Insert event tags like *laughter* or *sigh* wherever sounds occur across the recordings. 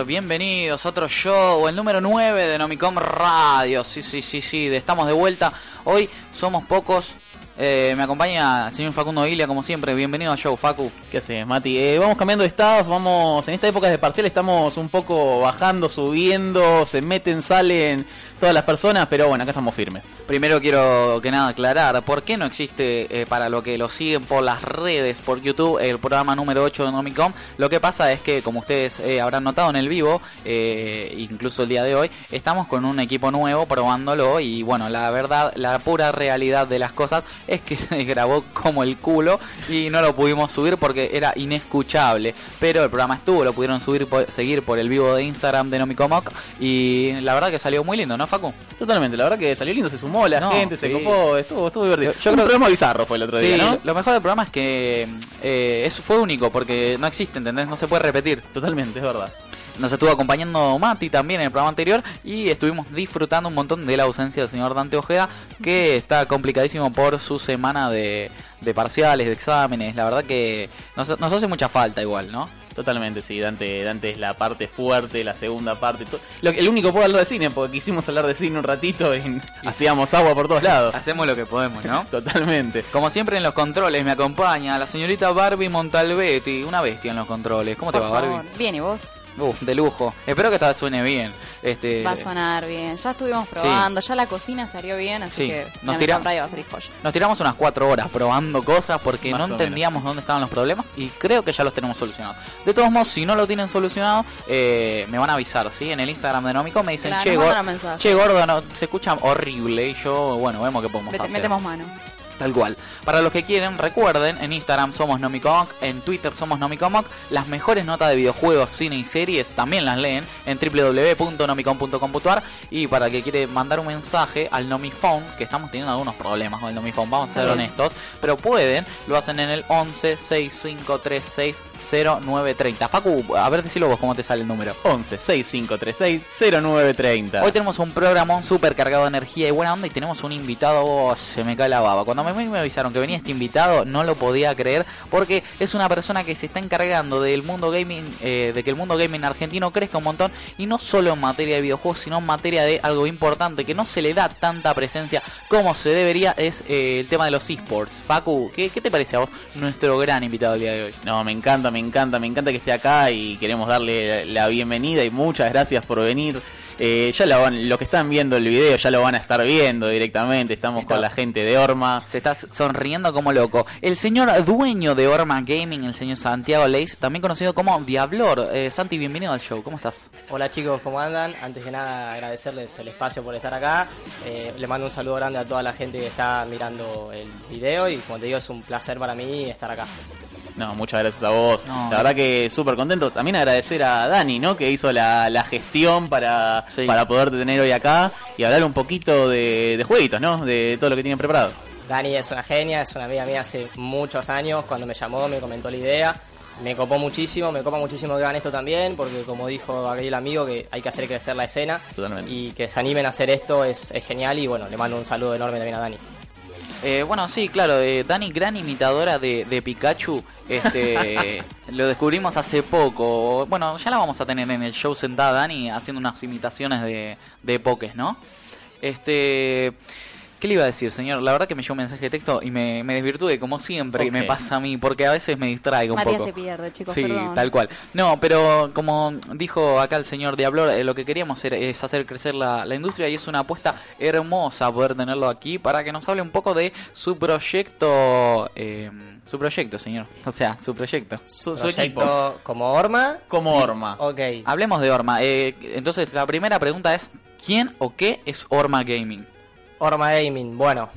bienvenidos a otro show, el número 9 de Nomicom Radio. Sí, sí, sí, sí, estamos de vuelta. Hoy somos pocos. Eh, me acompaña el señor Facundo Ilia, como siempre. Bienvenido al show, Facu. ¿Qué haces, Mati? Eh, vamos cambiando de estados, vamos... En esta época de parcial estamos un poco bajando, subiendo, se meten, salen todas las personas, pero bueno, acá estamos firmes. Primero quiero que nada aclarar, ¿por qué no existe eh, para lo que lo siguen por las redes, por YouTube, el programa número 8 de Nomicom? Lo que pasa es que, como ustedes eh, habrán notado en el vivo, eh, incluso el día de hoy, estamos con un equipo nuevo probándolo y bueno, la verdad, la pura realidad de las cosas es que *laughs* se grabó como el culo y no lo pudimos subir porque era inescuchable, pero el programa estuvo, lo pudieron subir, seguir por el vivo de Instagram de Nomicomoc y la verdad que salió muy lindo, ¿no? Totalmente, la verdad que salió lindo, se sumó la gente, se copó, estuvo, estuvo divertido. Yo, creo que bizarro fue el otro día, ¿no? Lo mejor del programa es que eh, eso fue único porque no existe, ¿entendés? No se puede repetir. Totalmente, es verdad. Nos estuvo acompañando Mati también en el programa anterior y estuvimos disfrutando un montón de la ausencia del señor Dante Ojeda, que está complicadísimo por su semana de, de parciales, de exámenes. La verdad que nos, nos hace mucha falta igual, ¿no? Totalmente, sí, Dante, Dante es la parte fuerte, la segunda parte. Lo, el único puedo hablar de cine, porque quisimos hablar de cine un ratito y, hacíamos agua por todos lados. Hacemos lo que podemos, ¿no? *laughs* Totalmente. Como siempre en los controles me acompaña la señorita Barbie Montalbetti, una bestia en los controles. ¿Cómo te va, Barbie? Bien, ¿y vos? Uh, de lujo. Espero que esta suene bien. Este... Va a sonar bien. Ya estuvimos probando, ya la cocina salió bien, así que nos, tiramos, va a salir nos tiramos unas cuatro horas probando cosas porque no entendíamos dónde estaban los problemas y creo que ya los tenemos solucionados. De todos modos, si no lo tienen solucionado, eh, me van a avisar, ¿sí? En el Instagram de Nómico me dicen, che, che, gordo, no, se escucha horrible y yo, bueno, vemos que podemos hacer. Metemos mano. Tal cual. Para los que quieren, recuerden, en Instagram somos Nomicomoc, en Twitter somos Nomicomoc. Las mejores notas de videojuegos, cine y series también las leen en www.nomicom.com.ar. Y para el que quiere mandar un mensaje al Nomifone, que estamos teniendo algunos problemas con el Nomifone, vamos a ser honestos, pero pueden, lo hacen en el 11 6536 0930. Facu, a ver decilo vos cómo te sale el número. 11 6536 0930. Hoy tenemos un programa súper cargado de energía y buena onda y tenemos un invitado, oh, se me cae la baba. Cuando me, me avisaron que venía este invitado, no lo podía creer porque es una persona que se está encargando del mundo gaming, eh, de que el mundo gaming argentino crezca un montón y no solo en materia de videojuegos, sino en materia de algo importante que no se le da tanta presencia como se debería, es eh, el tema de los esports. Facu, ¿qué, ¿qué te parece a vos nuestro gran invitado el día de hoy? No, me encanta, me encanta, me encanta que esté acá y queremos darle la bienvenida y muchas gracias por venir. Eh, ya lo, van, que están viendo el video ya lo van a estar viendo directamente. Estamos con la gente de Orma. Se está sonriendo como loco. El señor dueño de Orma Gaming, el señor Santiago Leis, también conocido como Diablor. Eh, Santi, bienvenido al show. ¿Cómo estás? Hola chicos, ¿cómo andan? Antes que nada agradecerles el espacio por estar acá. Eh, le mando un saludo grande a toda la gente que está mirando el video y como te digo es un placer para mí estar acá. No, muchas gracias a vos. La verdad que súper contento. También agradecer a Dani, ¿no? Que hizo la, gestión para, para poderte tener hoy acá y hablar un poquito de, de jueguitos, ¿no? De todo lo que tienen preparado. Dani es una genia, es una amiga mía hace muchos años. Cuando me llamó, me comentó la idea. Me copó muchísimo, me copa muchísimo que hagan esto también, porque como dijo aquel amigo, que hay que hacer crecer la escena. Y que se animen a hacer esto es, es genial. Y bueno, le mando un saludo enorme también a Dani. Eh, bueno, sí, claro, eh, Dani, gran imitadora de, Pikachu, este, *laughs* lo descubrimos hace poco. Bueno, ya la vamos a tener en el show sentada, Dani, haciendo unas imitaciones de, de Pokés, ¿no? Este... ¿Qué le iba a decir, señor? La verdad que me llegó un mensaje de texto y me, me desvirtué, como siempre, y me pasa a mí, porque a veces me distraigo un María poco. se pierde, chicos, Sí, tal cual. No, pero como dijo acá el señor Diablo, eh, lo que queríamos hacer es hacer crecer la, la, industria y es una apuesta hermosa poder tenerlo aquí para que nos hable un poco de su proyecto. Eh, su proyecto, señor. O sea, su proyecto. Su, equipo. ¿Como Orma? Como Orma. Ok. Hablemos de Orma. Eh, entonces, la primera pregunta es: ¿quién o qué es Orma Gaming? Orma Gaming, bueno,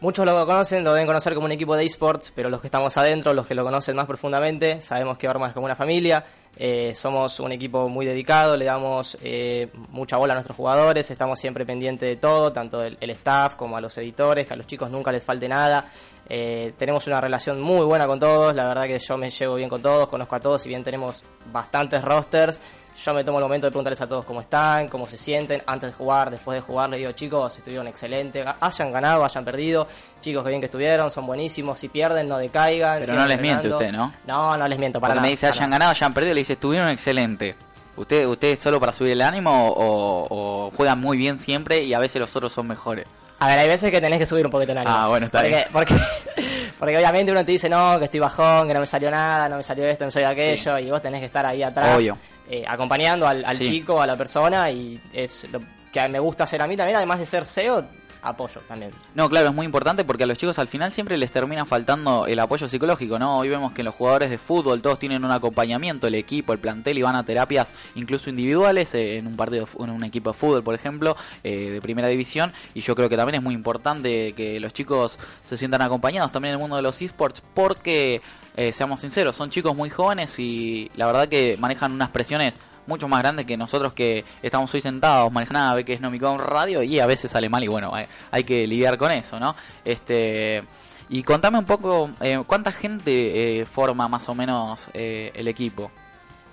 muchos lo conocen, lo deben conocer como un equipo de esports, pero los que estamos adentro, los que lo conocen más profundamente, sabemos que Orma es como una familia, eh, somos un equipo muy dedicado, le damos eh, mucha bola a nuestros jugadores, estamos siempre pendientes de todo, tanto el, staff como a los editores, que a los chicos nunca les falte nada. Eh, tenemos una relación muy buena con todos, la verdad que yo me llevo bien con todos, conozco a todos, si bien tenemos bastantes rosters, yo me tomo el momento de preguntarles a todos cómo están, cómo se sienten, antes de jugar, después de jugar, les digo, chicos, estuvieron excelentes, hayan ganado, hayan perdido, chicos, que bien que estuvieron, son buenísimos, si pierden, no decaigan. Pero no les miente usted, ¿no? No, no les miento para Cuando me dice hayan ganado, hayan perdido, le dice, estuvieron excelentes. ¿Usted, ¿Usted solo para subir el ánimo o, o juegan muy bien siempre y a veces los otros son mejores? A ver, hay veces que tenés que subir un poquito el ánimo. Ah, bueno, está porque, bien. Porque, *laughs* porque obviamente uno te dice, no, que estoy bajón, que no me salió nada, no me salió esto, no me salió aquello, y vos tenés que estar ahí atrás, eh, acompañando al, al chico, a la persona, y es lo que me gusta hacer a mí también, además de ser SEO, apoyo también. No, claro, es muy importante porque a los chicos al final siempre les termina faltando el apoyo psicológico, ¿no? Hoy vemos que los jugadores de fútbol todos tienen un acompañamiento, el equipo, el plantel y van a terapias incluso individuales eh, en un partido, en un equipo de fútbol, por ejemplo, eh, de primera división. Y yo creo que también es muy importante que los chicos se sientan acompañados también en el mundo de los esports porque, eh, seamos sinceros, son chicos muy jóvenes y la verdad que manejan unas presiones mucho más grande que nosotros que estamos hoy sentados manejando nada, ve que es Nomicom Radio y a veces sale mal y bueno, hay, que lidiar con eso, ¿no? Este y contame un poco eh, cuánta gente eh, forma más o menos eh, el equipo.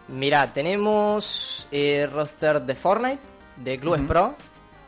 Mira, tenemos roster de Fortnite, de Clubes Pro,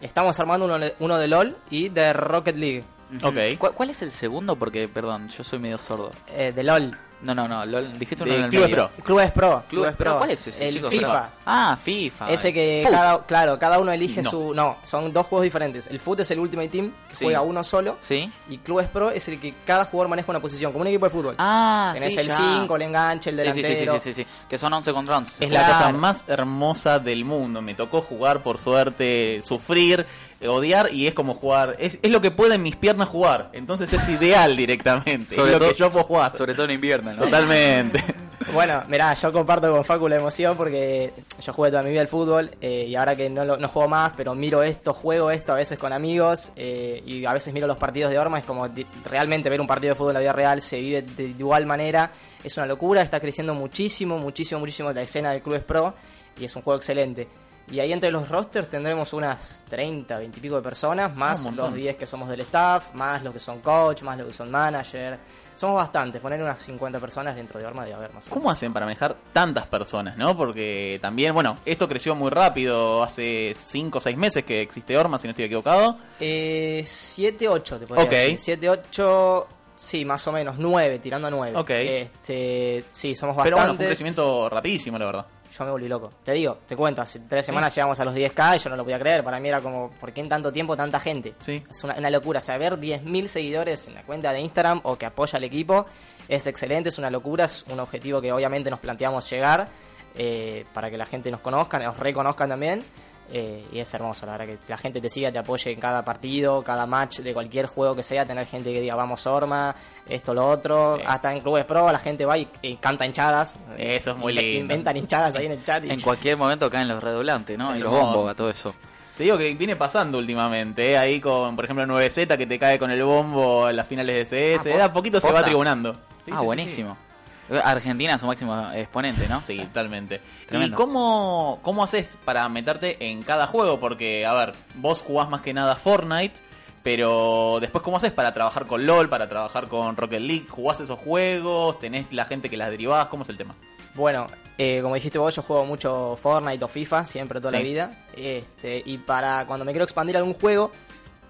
estamos armando uno, uno de LOL y de Rocket League. Okay. ¿Cuál, es el segundo? Porque, perdón, yo soy medio sordo. de LOL. No, no, no, dijiste uno de Clubes Pro. Clubes Pro. Clubes Pro. ¿Cuál es ese? El FIFA. Ah, FIFA. Ese que, cada, claro, cada uno elige su... No, son dos juegos diferentes. El Foot es el Ultimate Team, que juega uno solo. Sí. Y Clubes Pro es el que cada jugador maneja una posición, como un equipo de fútbol. Ah, Tenés el 5, el enganche, el delantero. Sí, sí, sí, sí, sí, que son 11 contra 11. Es la cosa más hermosa del mundo. Me tocó jugar, por suerte, sufrir odiar y es como jugar. Es, es, lo que pueden mis piernas jugar. Entonces es ideal directamente. es lo que yo puedo jugar. Sobre todo en invierno, ¿no? Totalmente. *laughs* Bueno, mirá, yo comparto con Facu la emoción porque yo jugué toda mi vida al fútbol eh, y ahora que no, no juego más, pero miro esto, juego esto a veces con amigos eh, y a veces miro los partidos de Orma, es como realmente ver un partido de fútbol en la vida real, se vive de igual manera, es una locura, está creciendo muchísimo, muchísimo, muchísimo la escena del Clubes Pro y es un juego excelente. Y ahí entre los rosters tendremos unas 30, 20 y pico de personas, más los 10 que somos del staff, más los que son coach, más los que son manager. Somos bastantes, poner unas 50 personas dentro de Arma de haber más. ¿Cómo hacen para manejar tantas personas, no? Porque también, bueno, esto creció muy rápido, hace 5 o 6 meses que existe Orma, si no estoy equivocado. Eh, 7, 8 te podría decir. 7, 8... Sí, más o menos, 9, tirando a 9. Ok. Este, sí, somos bastantes. Pero bueno, fue un crecimiento rapidísimo, la verdad yo me volví loco. Te digo, te cuento, hace tres semanas llegamos a los 10k y yo no lo podía creer. Para mí era como, ¿por qué en tanto tiempo tanta gente? Sí. Es una, locura. Saber 10.000 seguidores en la cuenta de Instagram o que apoya al equipo es excelente, es una locura, es un objetivo que obviamente nos planteamos llegar eh, para que la gente nos conozca, nos reconozcan también. Eh, y es hermoso, la verdad, que la gente te siga, te apoye en cada partido, cada match de cualquier juego que sea, tener gente que diga vamos Orma, esto, lo otro, hasta en clubes pro la gente va y, canta hinchadas. Eso es muy *laughs* lindo. Inventan hinchadas ahí en el chat. En cualquier momento caen los redoblantes, ¿no? Y los bombos, todo eso. Te digo que viene pasando últimamente, ¿eh? ahí con, por ejemplo, 9Z que te cae con el bombo en las finales de CS, ah, a poquito se va tribunando. ah, buenísimo. Argentina es su máximo exponente, ¿no? Sí, totalmente. ¿Y cómo, cómo haces para meterte en cada juego? Porque, a ver, vos jugás más que nada Fortnite, pero después, ¿cómo haces para trabajar con LOL, para trabajar con Rocket League? ¿Jugás esos juegos? ¿Tenés la gente que las derivás? ¿Cómo es el tema? Bueno, eh, como dijiste vos, yo juego mucho Fortnite o FIFA, siempre toda la vida. Este, y para cuando me quiero expandir algún juego,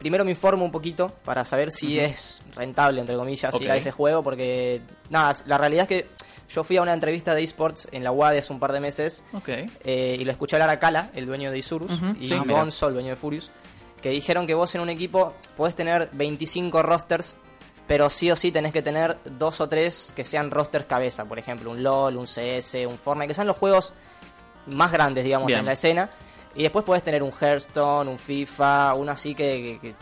primero me informo un poquito para saber si es rentable, entre comillas, ir a ese juego, porque nada, la realidad es que yo fui a una entrevista de esports en la UAD hace un par de meses eh, y lo escuché hablar a Kala, el dueño de Isurus, y Gonzo, el dueño de Furious, que dijeron que vos en un equipo podés tener 25 rosters, pero sí o sí tenés que tener dos o tres que sean rosters cabeza, por ejemplo, un LOL, un CS, un Fortnite, que sean los juegos más grandes, digamos, en la escena y después puedes tener un Hearthstone, un FIFA, uno así que, que,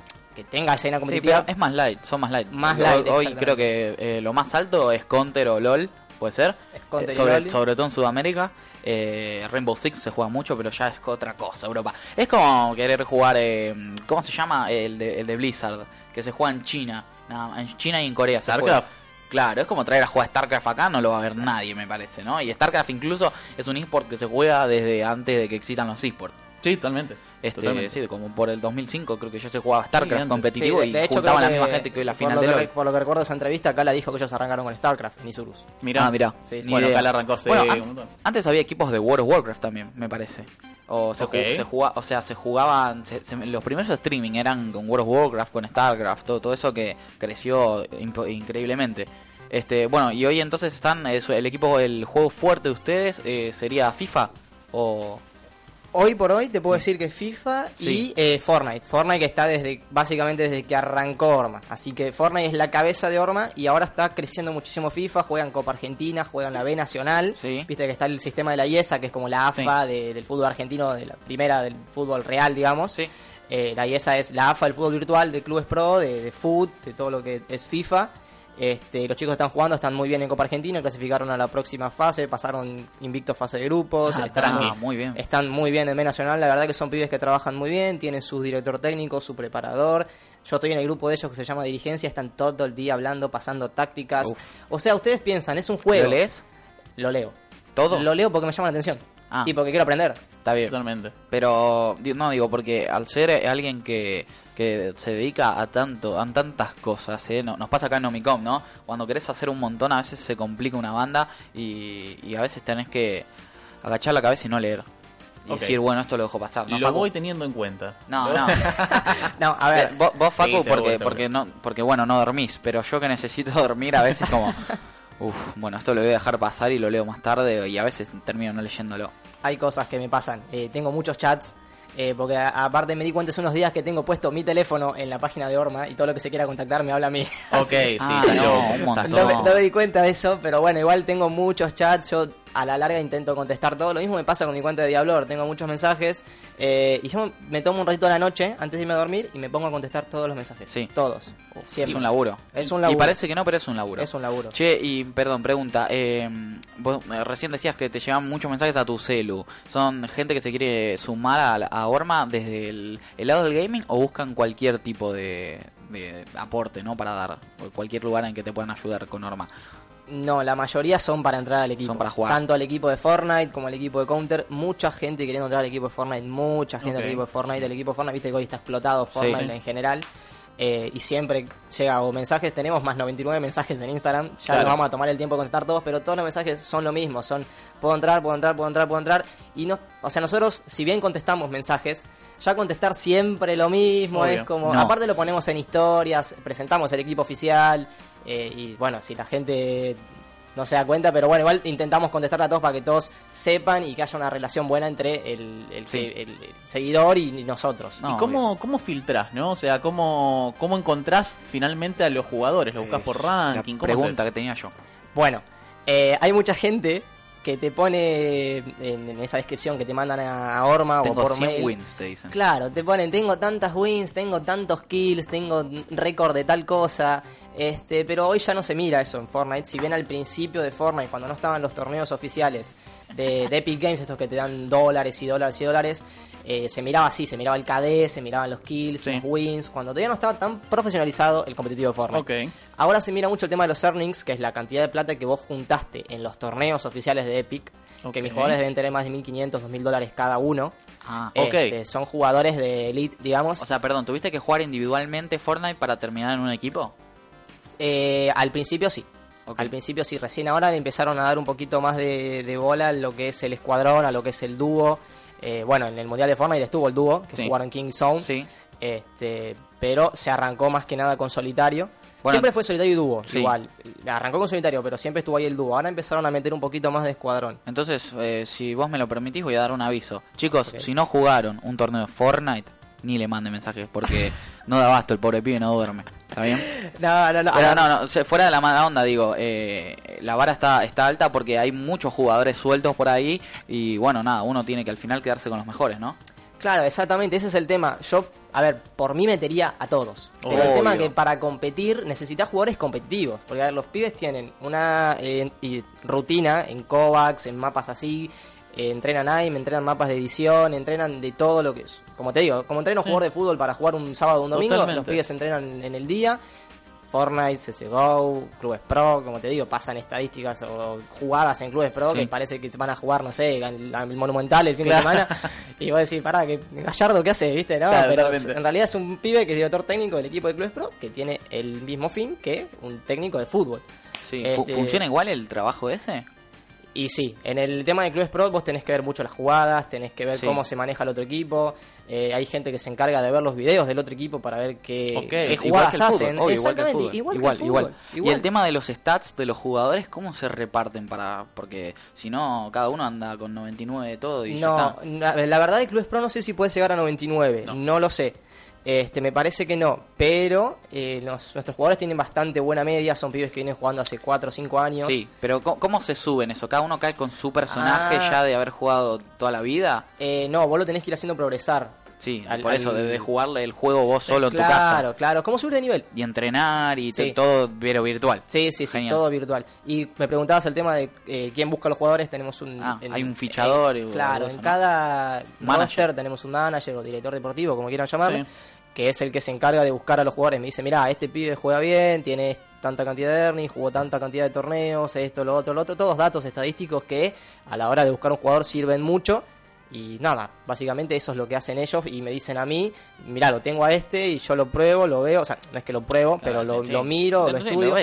tenga escena competitiva. es más light, son más light. Más light, Hoy, creo que eh, lo más alto es Counter o LOL, puede ser. Eh, sobre, sobre todo en Sudamérica. Eh, Rainbow Six se juega mucho, pero ya es otra cosa, Europa. Es como querer jugar, ¿cómo se llama? El de, el de Blizzard, que se juega en China. en China y en Corea. Se Juega. Claro, es como traer a jugar StarCraft acá, no lo va a ver nadie, me parece, ¿no? Y StarCraft incluso es un eSport que se juega desde antes de que existan los eSports. Sí, totalmente. Este, Sí, como por el 2005 creo que ya se jugaba StarCraft competitivo y hecho, juntaban la misma gente que hoy la final de hoy. Por lo que recuerdo esa entrevista, acá la dijo que ellos arrancaron con StarCraft, ni Isurus. Mirá, ah, mirá. Sí, bueno, acá la arrancó hace un montón. Antes había equipos de World of Warcraft también, me parece. O se, jugaba, o sea, se jugaban, los primeros streaming eran con World of Warcraft, con StarCraft, todo, todo eso que creció increíblemente. Este, bueno, y hoy entonces están, el equipo, el juego fuerte de ustedes eh, sería FIFA. o Hoy por hoy te puedo decir que FIFA y eh, Fortnite. Fortnite que está desde básicamente desde que arrancó Orma. Así que Fortnite es la cabeza de Orma y ahora está creciendo muchísimo FIFA. Juegan Copa Argentina, juegan la B Nacional. Viste que está el sistema de la IESA, que es como la AFA del fútbol argentino, de la primera del fútbol real, digamos. Eh, la IESA es la AFA del fútbol virtual, de clubes pro, de, de foot, de todo lo que es FIFA. Este, los chicos están jugando, están muy bien en Copa Argentina, clasificaron a la próxima fase, pasaron invictos fase de grupos, ah, están, muy bien. están muy bien en B Nacional, la verdad que son pibes que trabajan muy bien, tienen su director técnico, su preparador. Yo estoy en el grupo de ellos que se llama Dirigencia, están todo el día hablando, pasando tácticas. O sea, ustedes piensan, es un juego. ¿Lo lees? Lo leo. ¿Todo? Lo leo porque me llama la atención. Ah. Y porque quiero aprender. Está bien. Totalmente. Pero, no digo, porque al ser alguien que que se dedica a tanto, a tantas cosas, ¿eh? nos pasa acá en Nomicom, ¿no? Cuando querés hacer un montón, a veces se complica una banda y, a veces tenés que agachar la cabeza y no leer. Y decir, bueno, esto lo dejo pasar. ¿no, lo voy teniendo en cuenta. No, no. *laughs* no, a ver. Vos, Facu, porque, porque, no, porque, bueno, no dormís, pero yo que necesito *laughs* dormir a veces como... Uf, bueno, esto lo voy a dejar pasar y lo leo más tarde y a veces termino no leyéndolo. Hay cosas que me pasan. Eh, tengo muchos chats eh, porque aparte me di cuenta hace unos días que tengo puesto mi teléfono en la página de Orma y todo lo que se quiera contactar me habla a mí. Ok, *laughs* sí, ah, no, no, me di cuenta de eso, pero bueno, igual tengo muchos chats, yo a la larga intento contestar todo. Lo mismo me pasa con mi cuenta de Diablor. Tengo muchos mensajes eh, y yo me tomo un ratito a la noche antes de irme a dormir y me pongo a contestar todos los mensajes. Sí. Todos. Es un laburo. Es un laburo. Y parece que no, pero es un laburo. Es un laburo. Che, y perdón, pregunta. Eh, vos eh, recién decías que te llevan muchos mensajes a tu celu. ¿Son gente que se quiere sumar a, Orma desde el, lado del gaming o buscan cualquier tipo de, de aporte, ¿no? Para dar cualquier lugar en que te puedan ayudar con Orma. No, la mayoría son para entrar al equipo. para jugar. Tanto al equipo de Fortnite como al equipo de Counter. Mucha gente queriendo entrar al equipo de Fortnite. Mucha gente al equipo de Fortnite. El equipo de Fortnite, viste que hoy está explotado Fortnite en general. Eh, y siempre llega o mensajes, tenemos más 99 mensajes en Instagram, ya nos vamos a tomar el tiempo de contestar todos, pero todos los mensajes son lo mismo, son puedo entrar, puedo entrar, puedo entrar, puedo entrar, y no, o sea, nosotros, si bien contestamos mensajes, ya contestar siempre lo mismo, es como, aparte lo ponemos en historias, presentamos el equipo oficial, eh, y bueno, si la gente no se da cuenta, pero bueno, igual intentamos contestar a todos para que todos sepan y que haya una relación buena entre el, el, seguidor y nosotros. ¿Y cómo, cómo filtrás, no? O sea, ¿cómo, cómo encontrás finalmente a los jugadores? ¿Lo buscas por ranking? pregunta que tenía yo. Bueno, eh, hay mucha gente que te pone en, esa descripción que te mandan a, Orma o por mail. wins, te dicen. Claro, te ponen, tengo tantas wins, tengo tantos kills, tengo récord de tal cosa. Este, pero hoy ya no se mira eso en Fortnite. Si bien al principio de Fortnite, cuando no estaban los torneos oficiales de, Epic Games, estos que te dan dólares y dólares y dólares, eh, se miraba así, se miraba el KD, se miraban los kills, los wins, cuando todavía no estaba tan profesionalizado el competitivo de Fortnite. Ahora se mira mucho el tema de los earnings, que es la cantidad de plata que vos juntaste en los torneos oficiales de Epic. Que mis jugadores deben tener más de 1.500, 2.000 dólares cada uno. Ah, este, son jugadores de elite, digamos. O sea, perdón, ¿tuviste que jugar individualmente Fortnite para terminar en un equipo? Eh, al principio sí. Al principio sí, recién ahora le empezaron a dar un poquito más de, bola a lo que es el escuadrón, a lo que es el dúo. Eh, bueno, en el Mundial de Fortnite estuvo el dúo, que jugaron King Zone. Sí. Este, pero se arrancó más que nada con solitario. Siempre fue solitario y dúo, igual. Arrancó con solitario, pero siempre estuvo ahí el dúo. Ahora empezaron a meter un poquito más de escuadrón. Entonces, eh, si vos me lo permitís, voy a dar un aviso. Chicos, si no jugaron un torneo de Fortnite, ni le mande mensajes porque *laughs* no da basto, el pobre pibe no duerme. ¿Está bien? *laughs* No, no, no. Pero no, no, fuera de la mala onda, digo, eh, la vara está, está alta porque hay muchos jugadores sueltos por ahí y bueno, nada, uno tiene que al final quedarse con los mejores, ¿no? Claro, exactamente, ese es el tema. Yo, a ver, por mí metería a todos. Pero el tema es que para competir necesitas jugadores competitivos. Porque a ver, los pibes tienen una eh, rutina en Kovacs, en mapas así, eh, entrenan ahí, me entrenan mapas de edición, entrenan de todo lo que es. Como te digo, como entreno jugador de fútbol para jugar un sábado o un domingo, los pibes entrenan en el día. Fortnite, CSGO, Clubes Pro, como te digo, pasan estadísticas o jugadas en Clubes Pro que parece que van a jugar, no sé, el, Monumental el fin de semana. y vos decís, pará, que Gallardo, ¿qué hace? ¿Viste? No, pero en realidad es un pibe que es director técnico del equipo de Clubes Pro que tiene el mismo fin que un técnico de fútbol. Sí. Este, ¿Funciona igual el trabajo ese? Y sí, en el tema de Clubes Pro vos tenés que ver mucho las jugadas, tenés que ver cómo se maneja el otro equipo. Eh, hay gente que se encarga de ver los videos del otro equipo para ver qué, jugadas hacen. Exactamente, igual, igual, igual, Y el tema de los stats de los jugadores, ¿cómo se reparten para Porque si no, cada uno anda con 99 de todo y No, la, verdad de Clubes Pro no sé si puede llegar a 99, no lo sé. Este, me parece que no, pero eh, nuestros jugadores tienen bastante buena media, son pibes que vienen jugando hace 4 o 5 años. Sí, pero ¿cómo, se suben eso? ¿Cada uno cae con su personaje ah. ya de haber jugado toda la vida? Eh, no, vos lo tenés que ir haciendo progresar. Sí, por eso, de, jugarle el juego vos solo en tu casa. Claro, claro, ¿cómo subir de nivel? Y entrenar y todo pero virtual. Sí, sí, sí, todo virtual. Y me preguntabas el tema de eh, quién busca a los jugadores, tenemos un... Ah, hay un fichador. claro, en cada manager tenemos un manager o director deportivo, como quieran llamarlo, que es el que se encarga de buscar a los jugadores. Me dice, mira, este pibe juega bien, tiene tanta cantidad de earnings, jugó tanta cantidad de torneos, esto, lo otro, lo otro, todos datos estadísticos que a la hora de buscar un jugador sirven mucho y nada, básicamente eso es lo que hacen ellos y me dicen a mí, mira, lo tengo a este y yo lo pruebo, lo veo, o sea, no es que lo pruebo, pero lo, miro, lo estudio.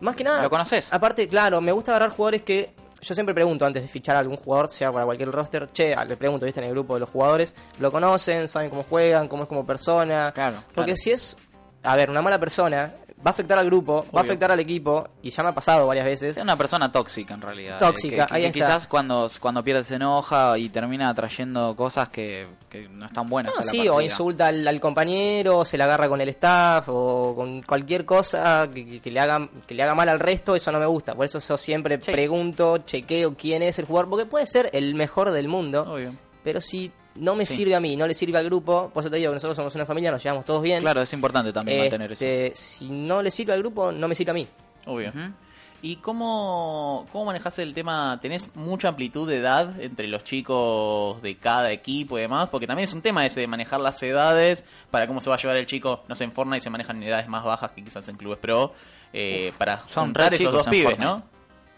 Más que nada, ¿lo conoces? Aparte, claro, me gusta agarrar jugadores que yo siempre pregunto antes de fichar a algún jugador, sea para cualquier roster, che, le pregunto, viste, en el grupo de los jugadores, ¿lo conocen? ¿Saben cómo juegan? ¿Cómo es como persona? Claro. Porque si es, a ver, una mala persona, va a afectar al grupo, va a afectar al equipo, y ya me ha pasado varias veces. Es una persona tóxica en realidad. Tóxica, ahí Quizás cuando, cuando pierde se enoja y termina trayendo cosas que, no están buenas. sí, o insulta al, compañero, se la agarra con el staff, o con cualquier cosa que, le haga, que le haga mal al resto, eso no me gusta. Por eso yo siempre pregunto, chequeo quién es el jugador, porque puede ser el mejor del mundo, pero si no me sirve a mí, no le sirve al grupo, por eso te digo que nosotros somos una familia, nos llevamos todos bien. Claro, es importante también mantener este, eso. Si no le sirve al grupo, no me sirve a mí. Obvio. ¿Y cómo, cómo manejas el tema? ¿Tenés mucha amplitud de edad entre los chicos de cada equipo y demás? Porque también es un tema ese de manejar las edades para cómo se va a llevar el chico. No sé, en Fortnite se manejan edades más bajas que quizás en clubes pro. Eh, para son esos dos pibes, ¿no?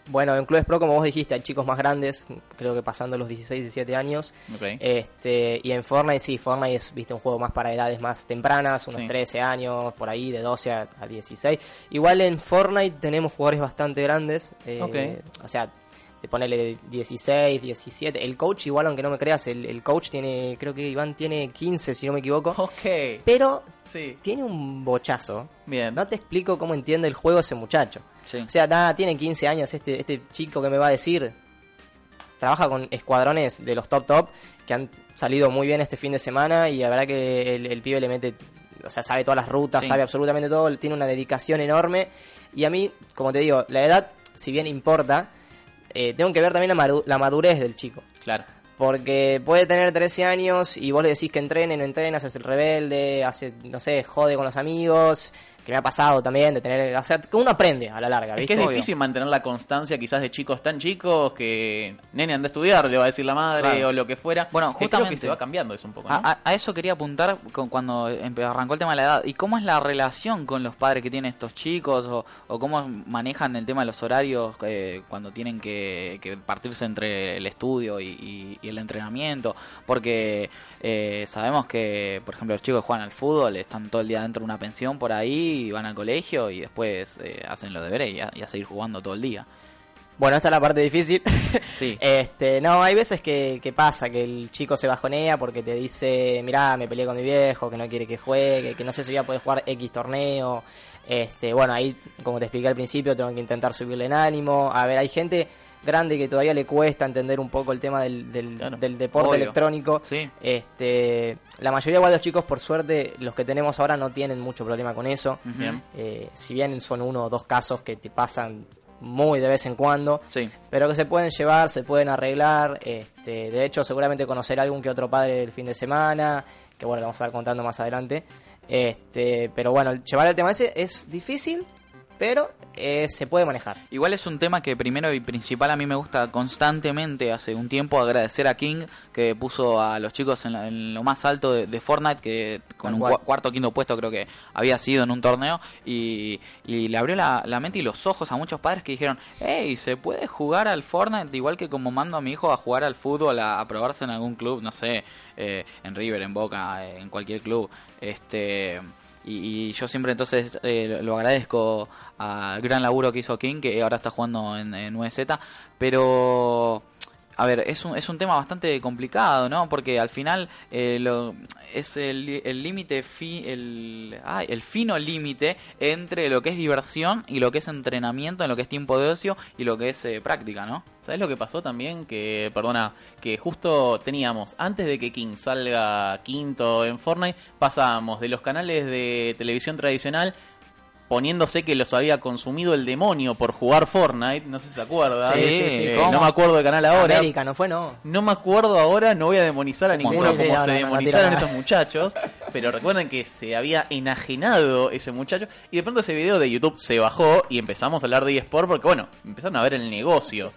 Bueno, en Clubes Pro, como vos dijiste, hay chicos más grandes, creo que pasando los 16, 17 años. Este, y en Fortnite, sí, Fortnite es viste, un juego más para edades más tempranas, unos 13 años, por ahí, de 12 a, 16. Igual en Fortnite tenemos jugadores bastante grandes. Eh, o sea, de ponerle 16, 17. El coach, igual aunque no me creas, el, el, coach tiene, creo que Iván tiene 15, si no me equivoco. Ok. Pero sí. tiene un bochazo. Bien. No te explico cómo entiende el juego ese muchacho. O sea, nada, tiene 15 años este, este chico que me va a decir. Trabaja con escuadrones de los top top que han salido muy bien este fin de semana y la verdad que el, pibe le mete, o sea, sabe todas las rutas, sabe absolutamente todo, tiene una dedicación enorme y a mí, como te digo, la edad, si bien importa, eh, tengo que ver también la, la madurez del chico. Claro. Porque puede tener 13 años y vos le decís que entrene, no entrena, hace el rebelde, hace, no sé, jode con los amigos, que me ha pasado también de tener, o sea, que uno aprende a la larga, ¿viste? Es que es difícil mantener la constancia quizás de chicos tan chicos que, nene, anda a estudiar, le va a decir la madre o lo que fuera. Bueno, justamente. se va cambiando eso un poco, a, eso quería apuntar con, cuando arrancó el tema de la edad. ¿Y cómo es la relación con los padres que tienen estos chicos? ¿O, o cómo manejan el tema de los horarios eh, cuando tienen que, partirse entre el estudio y, y el entrenamiento? Porque eh, sabemos que, por ejemplo, los chicos que juegan al fútbol están todo el día dentro de una pensión por ahí, van al colegio y después eh, hacen los deberes y a, seguir jugando todo el día. Bueno, esta es la parte difícil. *laughs* Sí. *laughs* este, no, hay veces que, pasa, que el chico se bajonea porque te dice, mirá, me peleé con mi viejo, que no quiere que juegue, que no sé si voy a poder jugar X torneo. Este, bueno, ahí, como te expliqué al principio, tengo que intentar subirle en ánimo. A ver, hay gente grande que todavía le cuesta entender un poco el tema del, del, deporte electrónico. Este, la mayoría de los chicos, por suerte, los que tenemos ahora no tienen mucho problema con eso. Eh, si bien son uno o dos casos que te pasan muy de vez en cuando, pero que se pueden llevar, se pueden arreglar. Este, de hecho, seguramente conocer a algún que otro padre el fin de semana, que bueno, lo vamos a estar contando más adelante. Este, pero bueno, llevar el tema ese es difícil, pero eh, se puede manejar. Igual es un tema que primero y principal a mí me gusta constantemente hace un tiempo agradecer a King que puso a los chicos en, lo más alto de, Fortnite, que con un cuarto o quinto puesto creo que había sido en un torneo, y, le abrió la, mente y los ojos a muchos padres que dijeron, hey, se puede jugar al Fortnite igual que como mando a mi hijo a jugar al fútbol, a, probarse en algún club, no sé, eh, en River, en Boca, en cualquier club. Este y, yo siempre entonces eh, lo agradezco al gran laburo que hizo King, que ahora está jugando en, en UZ, pero a ver, es un, es un tema bastante complicado, ¿no? Porque al final eh, lo, es el límite, el, el fino límite entre lo que es diversión y lo que es entrenamiento, en lo que es tiempo de ocio y lo que es eh, práctica, ¿no? ¿Sabes lo que pasó también? Que, perdona, que justo teníamos, antes de que King salga quinto en Fortnite, pasábamos de los canales de televisión tradicional poniéndose que los había consumido el demonio por jugar Fortnite, no sé si se acuerda. Sí, eh, no me acuerdo del canal ahora. América, no fue, no. No me acuerdo ahora, no voy a demonizar a ninguno como se demonizaron estos muchachos, pero recuerden que se había enajenado ese muchacho y de pronto ese video de YouTube se bajó y empezamos a hablar de eSport porque bueno, empezaron a ver el negocio.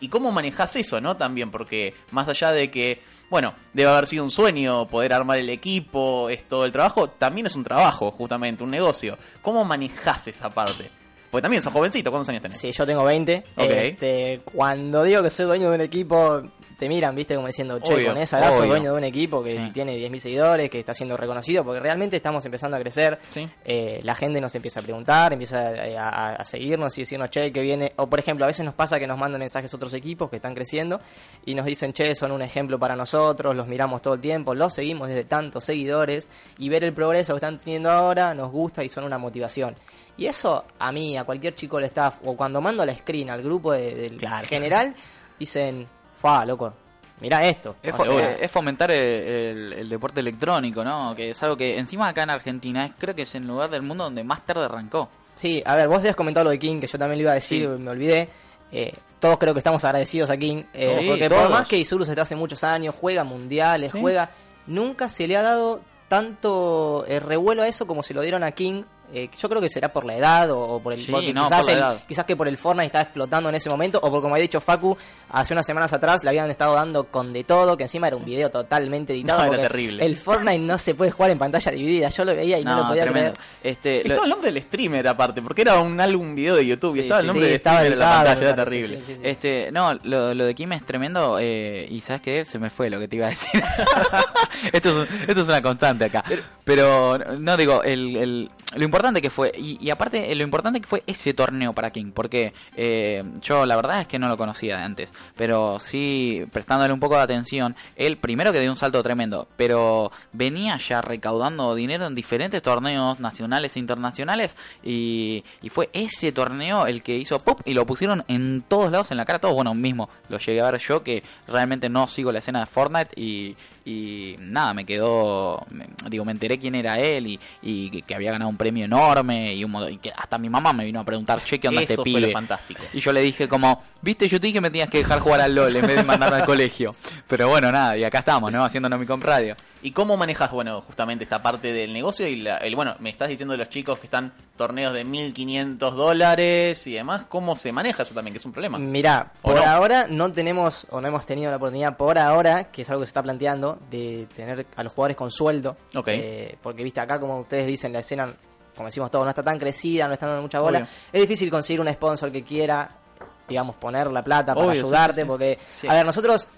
y cómo manejas eso, ¿no? También porque más allá de que bueno, debe haber sido un sueño poder armar el equipo, es todo el trabajo, también es un trabajo, justamente, un negocio. ¿Cómo manejas esa parte? Porque también sos jovencito, ¿cuántos años tenés? Sí, yo tengo 20. Este, cuando digo que soy dueño de un equipo, te miran, viste, como diciendo, che, con esa edad soy dueño de un equipo que tiene 10.000 seguidores, que está siendo reconocido, porque realmente estamos empezando a crecer. Eh, la gente nos empieza a preguntar, empieza eh, a, seguirnos y decirnos, che, que viene. O por ejemplo, a veces nos pasa que nos mandan mensajes otros equipos que están creciendo y nos dicen, che, son un ejemplo para nosotros, los miramos todo el tiempo, los seguimos desde tantos seguidores y ver el progreso que están teniendo ahora nos gusta y son una motivación. Y eso a mí, a cualquier chico del staff, o cuando mando la screen al grupo del general, dicen, fa, loco, mira esto. Es, fomentar el, deporte electrónico, ¿no? Que es algo que encima acá en Argentina es, creo que es el lugar del mundo donde más tarde arrancó. Sí, a ver, vos habías comentado lo de King, que yo también lo iba a decir, me olvidé. Eh, todos creo que estamos agradecidos a King, eh, porque por más que Isurus está hace muchos años, juega mundiales, juega, nunca se le ha dado tanto eh, revuelo a eso como se lo dieron a King eh, yo creo que será por la edad o, por el quizás, quizás que por el Fortnite está explotando en ese momento o por como ha dicho Facu hace unas semanas atrás le habían estado dando con de todo que encima era un video totalmente editado era terrible. el Fortnite no se puede jugar en pantalla dividida yo lo veía y no, lo podía creer este, estaba el nombre del streamer aparte porque era un álbum video de YouTube y estaba el nombre del streamer en la pantalla era terrible. este no lo, de Kim es tremendo eh, y sabes qué se me fue lo que te iba a decir. *laughs* Esto, es, esto es una constante acá. Pero no digo el, el lo importante que fue, y, aparte lo importante que fue ese torneo para King, porque eh, yo la verdad es que no lo conocía de antes, pero sí prestándole un poco de atención, él primero que dio un salto tremendo, pero venía ya recaudando dinero en diferentes torneos nacionales e internacionales, y, y fue ese torneo el que hizo pop y lo pusieron en todos lados en la cara, todos, bueno, mismo lo llegué a ver yo que realmente no sigo la escena de Fortnite y, y nada, me quedó, digo, me enteré quién era él y, y que había ganado un premio enorme y, un, y que hasta mi mamá me vino a preguntar, che, ¿qué onda este pibe? fantástico. Y yo le dije como, viste, yo te dije que me tenías que dejar jugar al LOL en vez de mandarme al *laughs* colegio. Pero bueno, nada, y acá estamos, ¿no? Haciéndonos mi Radio. ¿Y cómo manejas, bueno, justamente esta parte del negocio? Y el, bueno, me estás diciendo de los chicos que están torneos de 1.500 dólares y demás. ¿Cómo se maneja eso también? Que es un problema. Mirá, por ahora no tenemos o no hemos tenido la oportunidad, por ahora, que es algo que se está planteando, de tener a los jugadores con sueldo. Eh, porque, viste, acá como ustedes dicen, la escena, como decimos todos, no está tan crecida, no está dando mucha bola. Es difícil conseguir un sponsor que quiera, digamos, poner la plata para ayudarte, porque, a ver, nosotros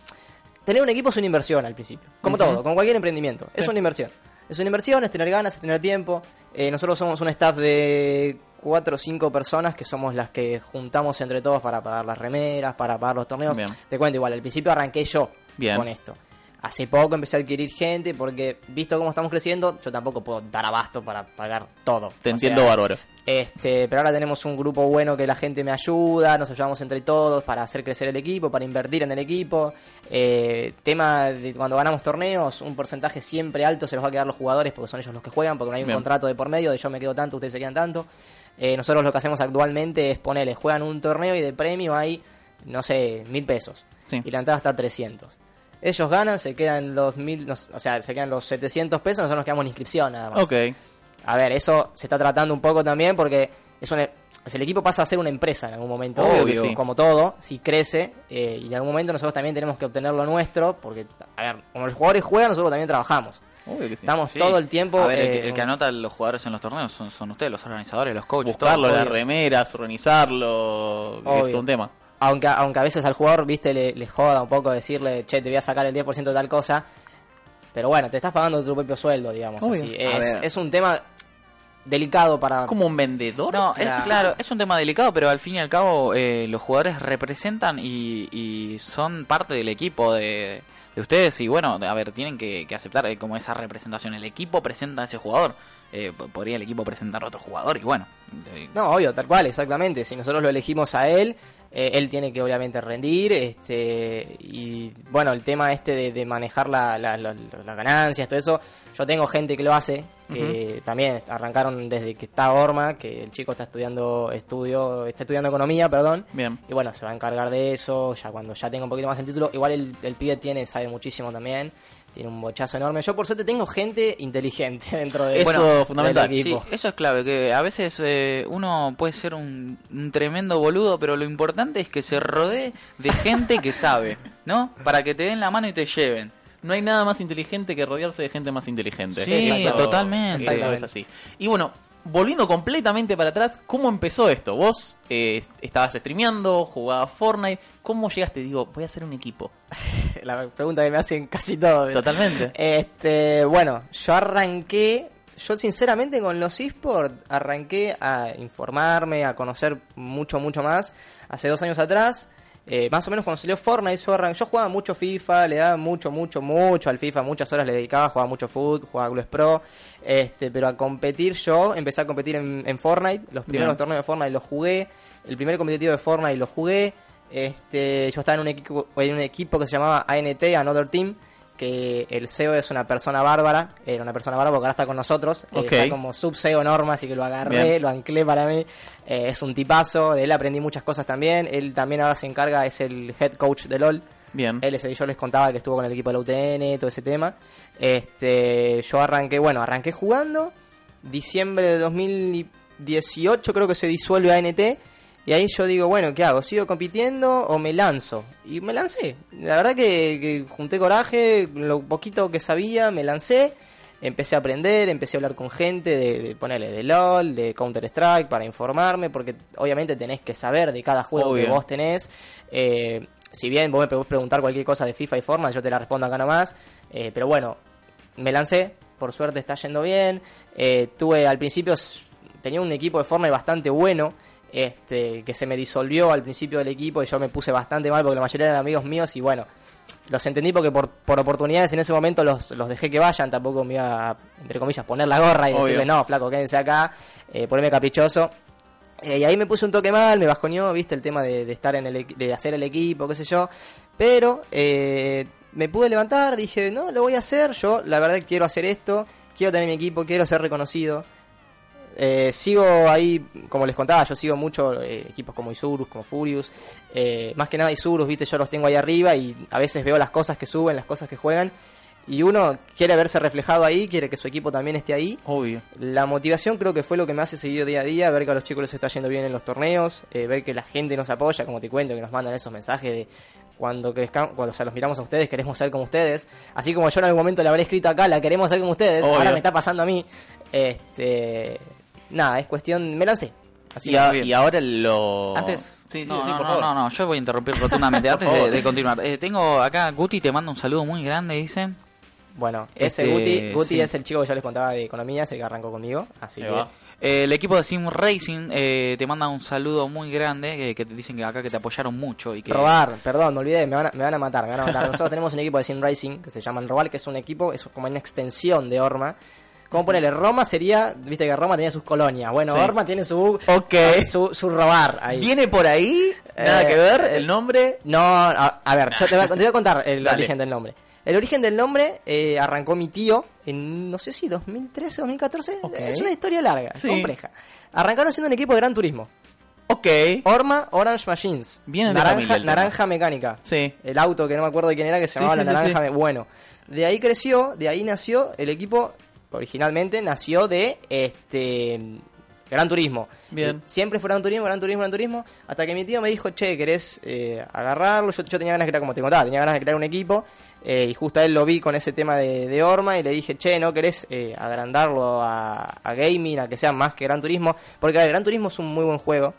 tener un equipo es una inversión al principio. Como todo, como cualquier emprendimiento. Es una inversión. Es una inversión, es tener ganas, es tener tiempo. Eh, nosotros somos un staff de cuatro o cinco personas que somos las que juntamos entre todos para pagar las remeras, para pagar los torneos. Te cuento igual, al principio arranqué yo con esto. Hace poco empecé a adquirir gente porque, visto cómo estamos creciendo, yo tampoco puedo dar abasto para pagar todo. Te entiendo, bárbaro. Este, pero ahora tenemos un grupo bueno que la gente me ayuda, nos ayudamos entre todos para hacer crecer el equipo, para invertir en el equipo. Eh, tema de cuando ganamos torneos, un porcentaje siempre alto se los va a quedar los jugadores porque son ellos los que juegan, porque no hay un contrato de por medio de yo me quedo tanto, ustedes se quedan tanto. Eh, nosotros lo que hacemos actualmente es ponerles, juegan un torneo y de premio hay, no sé, mil pesos. Y la entrada está a 300 ellos ganan, se quedan los mil, o sea, se quedan los 700 pesos, nosotros nos quedamos en inscripción nada más. Ok. A ver, eso se está tratando un poco también porque es un, el equipo pasa a ser una empresa en algún momento, Obvio, como todo, si crece, eh, y en algún momento nosotros también tenemos que obtener lo nuestro, porque, a ver, como los jugadores juegan, nosotros también trabajamos. Obvio que sí. Estamos todo el tiempo. A ver, el, que, eh, anota a los jugadores en los torneos son, son ustedes, los organizadores, los coaches. Buscarlo, las remeras, organizarlo, es todo un tema aunque, aunque a veces al jugador, viste, le, joda un poco decirle, che, te voy a sacar el 10% de tal cosa, pero bueno, te estás pagando tu propio sueldo, digamos. Así. Es, es, un tema, delicado para... ¿Como un vendedor? No, es, claro, es un tema delicado, pero al fin y al cabo eh, los jugadores representan y, son parte del equipo de, ustedes y bueno, a ver, tienen que, aceptar eh, como esa representación. El equipo presenta a ese jugador. Eh, podría el equipo presentar a otro jugador y bueno. No, obvio, tal cual, exactamente. Si nosotros lo elegimos a él, eh, él tiene que obviamente rendir este y bueno el tema este de, manejar las ganancias todo eso yo tengo gente que lo hace que también arrancaron desde que está Orma que el chico está estudiando estudio está estudiando economía perdón bien y bueno se va a encargar de eso ya cuando ya tenga un poquito más el título igual el, el pibe tiene sabe muchísimo también tiene un bochazo enorme. Yo por suerte tengo gente inteligente *laughs* dentro de eso fundamental. equipo. eso es clave, que a veces eh, uno puede ser un, tremendo boludo, pero lo importante es que se rodee de gente que sabe, ¿no? Para que te den la mano y te lleven. No hay nada más inteligente que rodearse de gente más inteligente. Sí, totalmente. Eso es así. Y bueno, volviendo completamente para atrás, ¿cómo empezó esto? Vos eh, estabas streameando, jugabas Fortnite, ¿cómo llegaste? Digo, voy a hacer un equipo. *laughs* La pregunta que me hacen casi todos. Totalmente. Este, bueno, yo arranqué, yo sinceramente con los esports arranqué a informarme, a conocer mucho, mucho más hace dos años atrás. Eh, más o menos cuando salió Fortnite, yo, yo jugaba mucho FIFA, le daba mucho, mucho, mucho al FIFA, muchas horas le dedicaba, jugaba mucho Foot, jugaba Glue Pro, este, pero a competir yo, empecé a competir en, Fortnite, los primeros torneos de Fortnite los jugué, el primer competitivo de Fortnite lo jugué, este, yo estaba en un equipo, en un equipo que se llamaba ANT, Another Team, que el CEO es una persona bárbara, era una persona bárbara porque ahora está con nosotros, eh, está como sub-CEO Norma, así que lo agarré, lo anclé para mí, eh, es un tipazo, de él aprendí muchas cosas también, él también ahora se encarga, es el head coach de LOL, Bien. Él es el, yo les contaba que estuvo con el equipo de la UTN, todo ese tema. Este, yo arranqué, bueno, arranqué jugando. Diciembre de 2018 creo que se disuelve ANT y ahí yo digo, bueno, ¿qué hago? ¿Sigo compitiendo o me lanzo? Y me lancé. La verdad que, junté coraje, lo poquito que sabía, me lancé. Empecé a aprender, empecé a hablar con gente de, ponerle de LOL, de Counter Strike, para informarme, porque obviamente tenés que saber de cada juego que vos tenés. Eh, si bien vos me podés preguntar cualquier cosa de FIFA y Fortnite, yo te la respondo acá nomás. Eh, pero bueno, me lancé, por suerte está yendo bien. Eh, tuve al principio, tenía un equipo de Fortnite bastante bueno este, que se me disolvió al principio del equipo y yo me puse bastante mal porque la mayoría eran amigos míos y bueno, los entendí porque por, por oportunidades en ese momento los, los dejé que vayan, tampoco me iba a, entre comillas, poner la gorra y decirle, no, flaco, quédense acá, eh, ponerme caprichoso. Eh, y ahí me puse un toque mal, me bajoneó, viste, el tema de, estar en el, de hacer el equipo, qué sé yo. Pero eh, me pude levantar, dije, no, lo voy a hacer, yo la verdad quiero hacer esto, quiero tener mi equipo, quiero ser reconocido. Eh, sigo ahí, como les contaba, yo sigo mucho eh, equipos como Isurus, como Furious. Eh, más que nada Isurus, viste, yo los tengo ahí arriba y a veces veo las cosas que suben, las cosas que juegan. Y uno quiere verse reflejado ahí, quiere que su equipo también esté ahí. Obvio. La motivación creo que fue lo que me hace seguir día a día, ver que a los chicos les está yendo bien en los torneos, ver que la gente nos apoya, como te cuento, que nos mandan esos mensajes de cuando crezcamos, cuando o los miramos a ustedes, queremos ser como ustedes. Así como yo en algún momento le habré escrito acá, la queremos ser como ustedes, ahora me está pasando a mí. Este, nada, es cuestión, me lancé. Así y, ahora lo... Antes... Sí, no, sí, no, no, no, no, yo voy a interrumpir *laughs* rotundamente antes de, continuar. Eh, tengo acá Guti, te manda un saludo muy grande, dice. Bueno, ese este, Guti, Guti es el chico que yo les contaba de economía, es el que arrancó conmigo, así que... Eh, el equipo de Sim Racing eh, te manda un saludo muy grande, que te dicen que acá que te apoyaron mucho y que... Robar, perdón, me olvidé, me van, a, me van a matar, me van a matar. Nosotros *laughs* tenemos un equipo de Sim Racing que se llama Robar, que es un equipo, es como una extensión de Orma, ¿Cómo ponerle? Roma sería, viste que Roma tenía sus colonias. Bueno, Orma tiene su, okay. su, su robar ahí. ¿Viene por ahí? Nada que ver, el nombre. No, a, ver, yo te voy, a, contar el origen del nombre. El origen del nombre eh, arrancó mi tío en, no sé si 2013 o 2014. Es una historia larga, compleja. Arrancaron siendo un equipo de gran turismo. Ok. Orma Orange Machines. Viene naranja, naranja mecánica. Sí. El auto que no me acuerdo de quién era que se llamaba la naranja. Bueno, de ahí creció, de ahí nació el equipo originalmente nació de este Gran Turismo. Bien. Siempre fue Gran Turismo, Gran Turismo, Gran Turismo. Hasta que mi tío me dijo, che, ¿querés eh, agarrarlo? Yo, tenía ganas de crear, como te contaba, tenía ganas de crear un equipo. Eh, y justo a él lo vi con ese tema de, Orma y le dije, che, ¿no querés eh, agrandarlo a, gaming, a que sea más que Gran Turismo? Porque, a ver, Gran Turismo es un muy buen juego,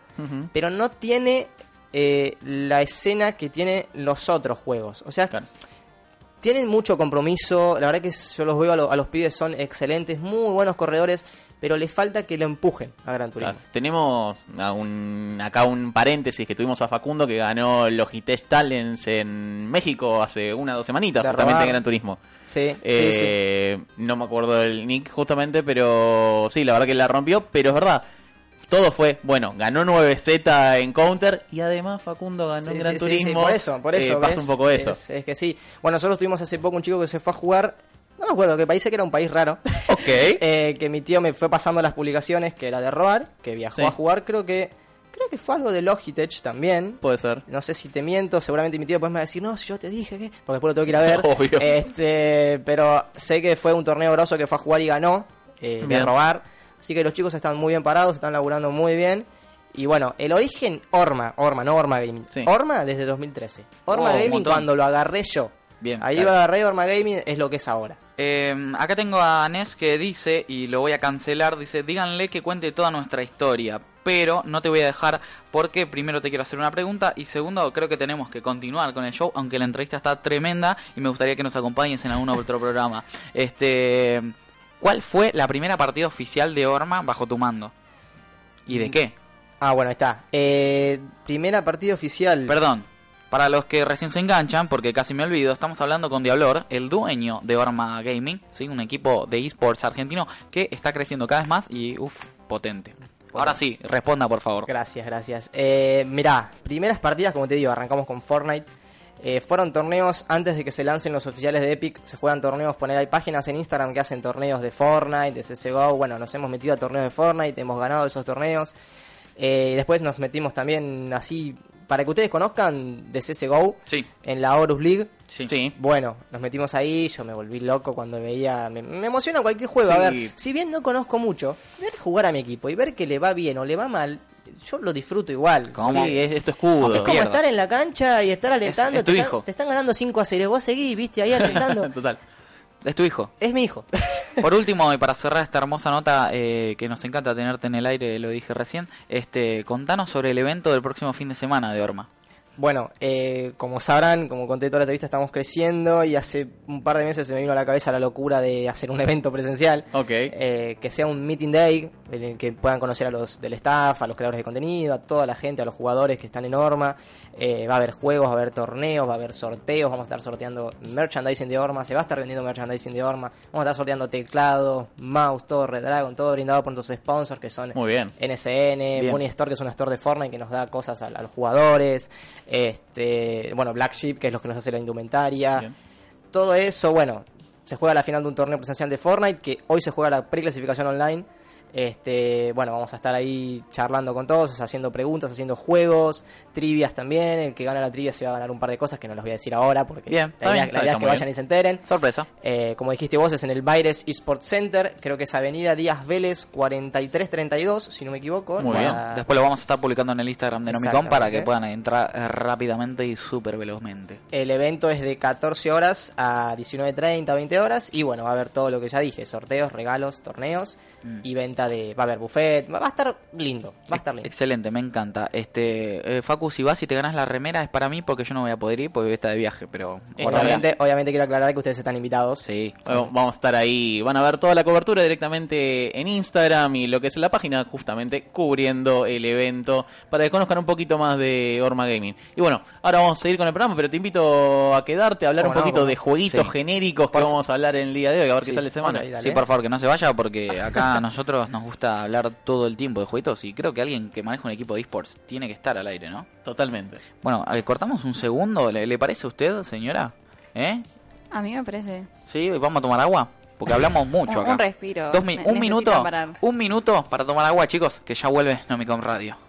pero no tiene la escena que tiene los otros juegos. O sea, tienen mucho compromiso, la verdad que yo los veo a, los pibes, son excelentes, muy buenos corredores, pero le falta que lo empujen a Gran Turismo. tenemos un, acá un paréntesis que tuvimos a Facundo que ganó Logitech Talents en México hace una o dos semanitas, justamente en Gran Turismo. Sí, eh, sí, No me acuerdo del nick justamente, pero sí, la verdad que la rompió, pero es verdad todo fue, bueno, ganó 9Z en Counter y además Facundo ganó en Gran Turismo. por eso, por eso. Eh, pasa un poco eso. Es, que sí. Bueno, nosotros tuvimos hace poco un chico que se fue a jugar no me acuerdo qué país, que era un país raro. *laughs* Ok. *laughs* eh, que mi tío me fue pasando las publicaciones, que era de robar, que viajó a jugar, creo que creo que fue algo de Logitech también. Puede ser. No sé si te miento, seguramente mi tío después me va a decir, no, si yo te dije que... Porque después lo tengo que ir a ver. *laughs* Obvio. Este, pero sé que fue un torneo grosso que fue a jugar y ganó, eh, de robar. Así que los chicos están muy bien parados, están laburando muy bien. Y bueno, el origen Orma, Orma, no Orma Gaming. Orma desde 2013. Orma oh, Gaming cuando lo agarré yo. Bien. Ahí lo agarré Orma Gaming es lo que es ahora. Eh, acá tengo a Nes que dice, y lo voy a cancelar, dice, díganle que cuente toda nuestra historia, pero no te voy a dejar porque primero te quiero hacer una pregunta y segundo creo que tenemos que continuar con el show, aunque la entrevista está tremenda y me gustaría que nos acompañes en algún otro programa. Este, ¿Cuál fue la primera partida oficial de Orma bajo tu mando? ¿Y de qué? Ah, bueno, está. Eh, primera partida oficial. Perdón, para los que recién se enganchan, porque casi me olvido, estamos hablando con Diablor, el dueño de Orma Gaming, ¿sí? un equipo de esports argentino que está creciendo cada vez más y, uff, potente. Ahora sí, responda por favor. Gracias, gracias. Eh, mirá, primeras partidas, como te digo, arrancamos con Fortnite. Eh, fueron torneos antes de que se lancen los oficiales de Epic. Se juegan torneos, poner hay páginas en Instagram que hacen torneos de Fortnite, de CSGO. Bueno, nos hemos metido a torneos de Fortnite, hemos ganado esos torneos. Eh, después nos metimos también así, para que ustedes conozcan, de CSGO sí. en la Horus League. Sí. Bueno, nos metimos ahí, yo me volví loco cuando veía... Me, emociona cualquier juego. A ver, si bien no conozco mucho, ver jugar a mi equipo y ver que le va bien o le va mal, yo lo disfruto igual. ¿Cómo? Sí, es, esto es escudo. Es como estar en la cancha y estar alentando. te, te, están ganando 5 a 0. Vos seguís, viste, ahí alentando. *laughs* Total. Es tu hijo. Es mi hijo. *laughs* Por último, y para cerrar esta hermosa nota eh, que nos encanta tenerte en el aire, lo dije recién, este, contanos sobre el evento del próximo fin de semana de Orma. Bueno, eh, como sabrán, como conté toda la entrevista, estamos creciendo y hace un par de meses se me vino a la cabeza la locura de hacer un *laughs* evento presencial. Ok. Eh, que sea un meeting day, en el que puedan conocer a los del staff, a los creadores de contenido, a toda la gente, a los jugadores que están en Orma. Eh, va a haber juegos, va a haber torneos, va a haber sorteos, vamos a estar sorteando merchandising de Orma, se va a estar vendiendo merchandising de Orma, vamos a estar sorteando teclado, mouse, todo Red Dragon, todo brindado por nuestros sponsors que son Muy bien. NSN, Bonnie Store, que es una store de Fortnite que nos da cosas a los jugadores. Este, bueno, Black Sheep, que es lo que nos hace la indumentaria. Todo eso, bueno, se juega a la final de un torneo presencial de Fortnite, que hoy se juega la preclasificación online este, bueno, vamos a estar ahí charlando con todos, haciendo preguntas, haciendo juegos, trivias también. El que gana la trivia se va a ganar un par de cosas que no los voy a decir ahora porque bien, la, idea, es que vayan y se enteren. Sorpresa. Eh, como dijiste vos, es en el Baires Esports Center. Creo que es Avenida Díaz Vélez 4332, si no me equivoco. Muy bien. Después lo vamos a estar publicando en el Instagram de Nomicom para que puedan entrar rápidamente y súper velozmente. El evento es de 14 horas a 19.30, 20 horas. Y bueno, va a haber todo lo que ya dije: sorteos, regalos, torneos mm. y venta de va a haber buffet, va a estar lindo, va a estar lindo. Excelente, me encanta. Este, eh, Facu, si vas y te ganas la remera es para mí porque yo no voy a poder ir porque voy a estar de viaje, pero obviamente, obviamente quiero aclarar que ustedes están invitados. Sí. vamos a estar ahí, van a ver toda la cobertura directamente en Instagram y lo que es la página justamente cubriendo el evento para que conozcan un poquito más de Orma Gaming. Y bueno, ahora vamos a seguir con el programa, pero te invito a quedarte a hablar un poquito de jueguitos genéricos que vamos a hablar en el día de hoy, a ver qué sale semana. sí, por favor, que no se vaya porque acá a nosotros nos gusta hablar todo el tiempo de jueguitos y creo que alguien que maneja un equipo de esports tiene que estar al aire, ¿no? Totalmente. Bueno, cortamos un segundo. ¿Le, parece a usted, señora? ¿Eh? A mí me parece. Sí, vamos a tomar agua. Porque hablamos *laughs* mucho acá. Un respiro. un minuto. Un minuto para tomar agua, chicos, que ya vuelve Nomicom Radio.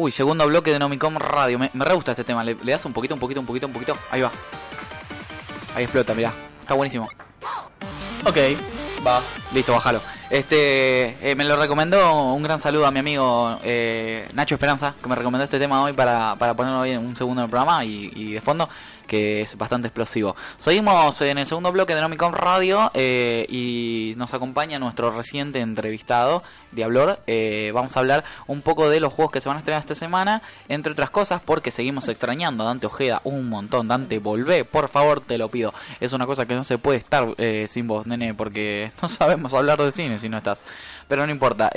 Uy, segundo bloque de Nomicom Radio. Me, re gusta este tema. Le, das un poquito, un poquito, un poquito, un poquito. Ahí va. Ahí explota, mirá. Está buenísimo. Ok, va. Listo, bájalo. Este, eh, me lo recomendó un gran saludo a mi amigo eh, Nacho Esperanza, que me recomendó este tema hoy para, para ponerlo hoy en un segundo del programa y, y de fondo que es bastante explosivo. Seguimos en el segundo bloque de Nomicom Radio eh, y nos acompaña nuestro reciente entrevistado, Diablor. Eh, vamos a hablar un poco de los juegos que se van a estrenar esta semana, entre otras cosas porque seguimos extrañando a Dante Ojeda un montón. Dante, volvé, por favor, te lo pido. Es una cosa que no se puede estar eh, sin vos, nene, porque *laughs* no sabemos hablar de cine si no estás. Pero no importa.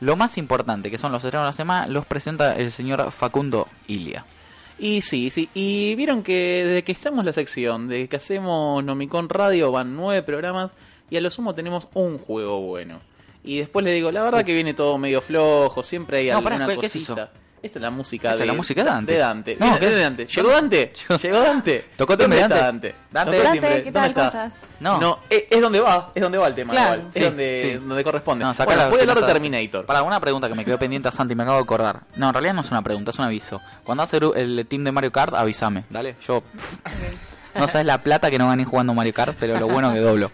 lo más importante, que son los estrenos de la semana, los presenta el señor Facundo Ilia. Y sí, sí. Y vieron que desde que estamos la sección, desde que hacemos Nomicon Radio, van nueve programas y a lo sumo tenemos un juego bueno. Y después le digo, la verdad que viene todo medio flojo, siempre hay alguna cosita. Esta es la música de, la música de Dante. De Dante. No, ¿qué es de Dante? ¿Llegó Dante? ¿Llegó Dante? Tocó ¿Dónde está Dante? Dante, Dante ¿qué tal? ¿Cómo estás? No, no es, es, donde va, es donde va el tema. Claro. Es donde, donde corresponde. No, bueno, voy a hablar de Terminator. Para una pregunta que me quedó pendiente a Santi, me acabo de acordar. No, en realidad no es una pregunta, es un aviso. Cuando hace el team de Mario Kart, avísame. Dale, yo... No sabes la plata que no gané jugando Mario Kart, pero lo bueno que doblo,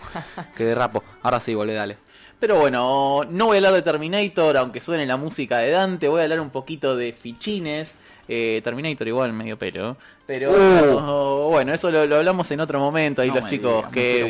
que derrapo. Ahora sí, volvé, dale. Pero bueno, no voy a hablar de Terminator, aunque suene la música de Dante, voy a hablar un poquito de fichines. Eh, Terminator igual medio pero pero uh. bueno eso lo, hablamos en otro momento. Ahí los chicos que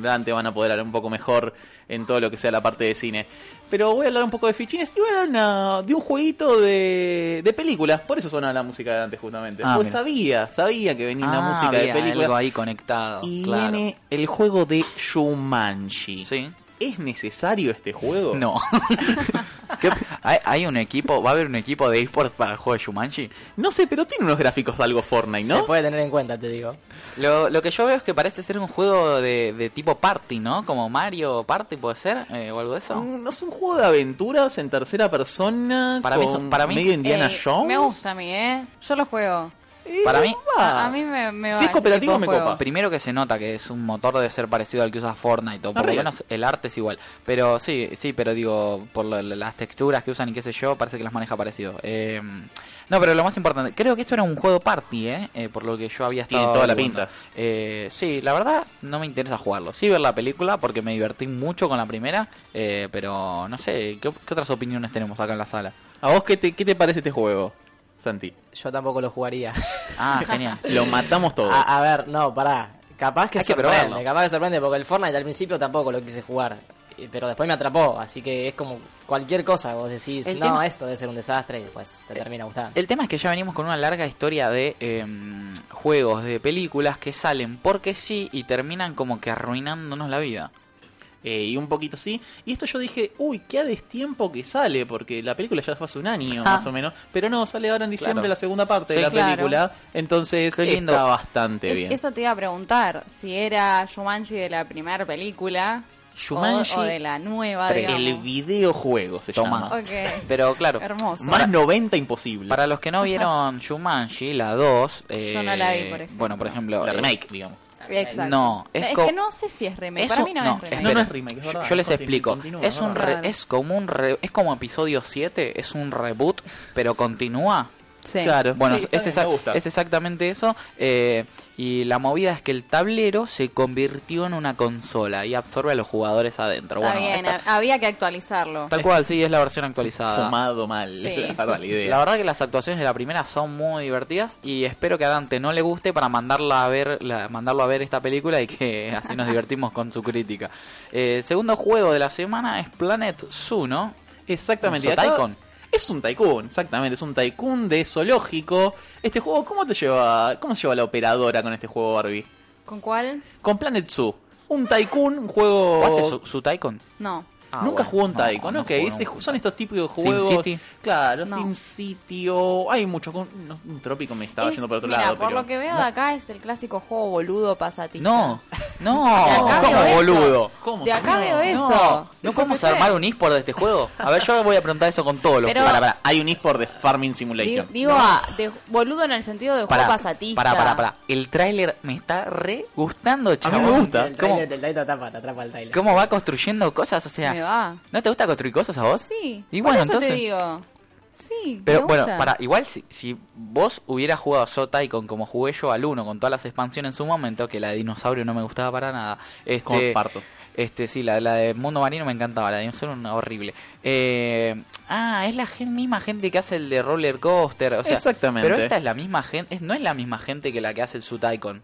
Dante van a poder hablar un poco mejor en todo lo que sea la parte de cine. Pero voy a hablar un poco de fichines y voy a hablar de un jueguito de, de películas. Por eso suena la música de Dante justamente. Ah, pues sabía sabía que venía una ah, música de películas algo ahí conectado y viene el juego de Shumanji. Sí ¿Es necesario este juego? No. *laughs* ¿Hay, un equipo, va a haber un equipo de esports para el juego de Shumanji? No sé, pero tiene unos gráficos de algo Fortnite, ¿no? Se puede tener en cuenta, te digo. Lo, que yo veo es que parece ser un juego de, tipo party, ¿no? Como Mario Party, ¿puede ser? Eh, o algo de eso. Mm, no es un juego de aventuras en tercera persona. Para mí, para mí medio Indiana eh, Jones. Me gusta a mí, ¿eh? Yo lo juego. Para mí, a, mí me, me si es cooperativo me copa. Primero que se nota que es un motor de ser parecido al que usa Fortnite, o por lo menos el arte es igual. Pero sí, sí, pero digo, por las texturas que usan y qué sé yo, parece que las maneja parecido. Eh, no, pero lo más importante, creo que esto era un juego party, ¿eh? eh por lo que yo había estado. Tiene toda la pinta. Eh, sí, la verdad no me interesa jugarlo. Sí ver la película porque me divertí mucho con la primera, eh, pero no sé, ¿qué, otras opiniones tenemos acá en la sala? ¿A vos qué te, qué te parece este juego? Santi. Yo tampoco lo jugaría. Ah, genial. *laughs* lo matamos todos. A, ver, no, pará. Capaz que sorprende, capaz que sorprende, porque el Fortnite al principio tampoco lo quise jugar. Pero después me atrapó, así que es como cualquier cosa. Vos decís, no, esto debe ser un desastre y después te termina gustando. El tema es que ya venimos con una larga historia de em, juegos, de películas que salen porque sí y terminan como que arruinándonos la vida. Eh, y un poquito así. Y esto yo dije, uy, qué a destiempo que sale, porque la película ya fue hace un año más o menos. Pero no, sale ahora en diciembre la segunda parte de la película. Entonces está bastante bien. Eso te iba a preguntar, si era Shumanji de la primera película. o, de la nueva, El videojuego se llama. *laughs* Pero claro, Hermoso. más 90 imposible. Para los que no vieron *laughs* Shumanji, la 2. Yo no la vi, por ejemplo. Bueno, por ejemplo. La remake, digamos. Exacto. No, es, que no sé si es remake. Para mí no, es remake. No, es remake, es verdad. Yo les explico. es un es como un es como episodio 7, es un reboot, pero continúa Claro. Bueno, es, es, exactamente eso. Eh, y la movida es que el tablero se convirtió en una consola y absorbe a los jugadores adentro. Está bien, había que actualizarlo. Tal cual, sí, es la versión actualizada. Fumado mal, la idea. La verdad que las actuaciones de la primera son muy divertidas y espero que a Dante no le guste para mandarla a ver, mandarlo a ver esta película y que *laughs* así nos divertimos con su crítica. Eh, segundo juego de la semana es Planet Zoo, ¿no? Exactamente. Tycoon. Es un tycoon, exactamente, es un tycoon de zoológico. Este juego, ¿cómo te lleva, cómo se lleva la operadora con este juego Barbie? ¿Con cuál? Con Planet Zoo. Un tycoon, un juego... ¿Jugaste su, su tycoon? No. Ah, Nunca jugó un Tycoon, no, ok. Este, son estos tipos de juegos. SimCity. Claro, SimCity o. Hay muchos. Un trópico me estaba yendo por otro mira, lado. Por lo que veo de acá es el clásico juego boludo pasatista. No, *laughs* no, ¿cómo boludo? ¿Cómo? De acá veo eso. ¿No podemos armar un eSport de este juego? A ver, yo voy a preguntar eso con todos los Pero, para, para, Hay un eSport de Farming Simulation. Digo, ah, de boludo en el sentido de juego pasatista. Para, para, para. El tráiler me está re gustando, chaval. A mí me gusta. El tráiler del te atrapa, te atrapa el tráiler. ¿Cómo va construyendo cosas? O sea, me va. ¿no te gusta construir cosas a vos? Sí. Y bueno, por eso entonces. te digo. Sí, Pero bueno, para igual si, si vos hubieras jugado So Tycoon como jugué yo al 1 con todas las expansiones en su momento, que la de dinosaurio no me gustaba para nada. Este, Comparto. Este, sí, la, la de Mundo Marino me encantaba, la de dinosaurio era horrible. Eh, ah, es la misma gente que hace el de Roller Coaster. O sea, Exactamente. Pero esta es la misma gente, no es la misma gente que la que hace el Su Tycoon.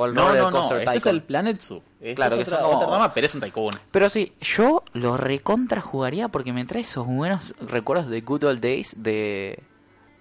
O el no, no, no, este es el Planet Zoo. claro, que otra, otra pero es un Tycoon. Pero sí, yo lo recontra jugaría porque me trae esos buenos recuerdos de Good Old Days de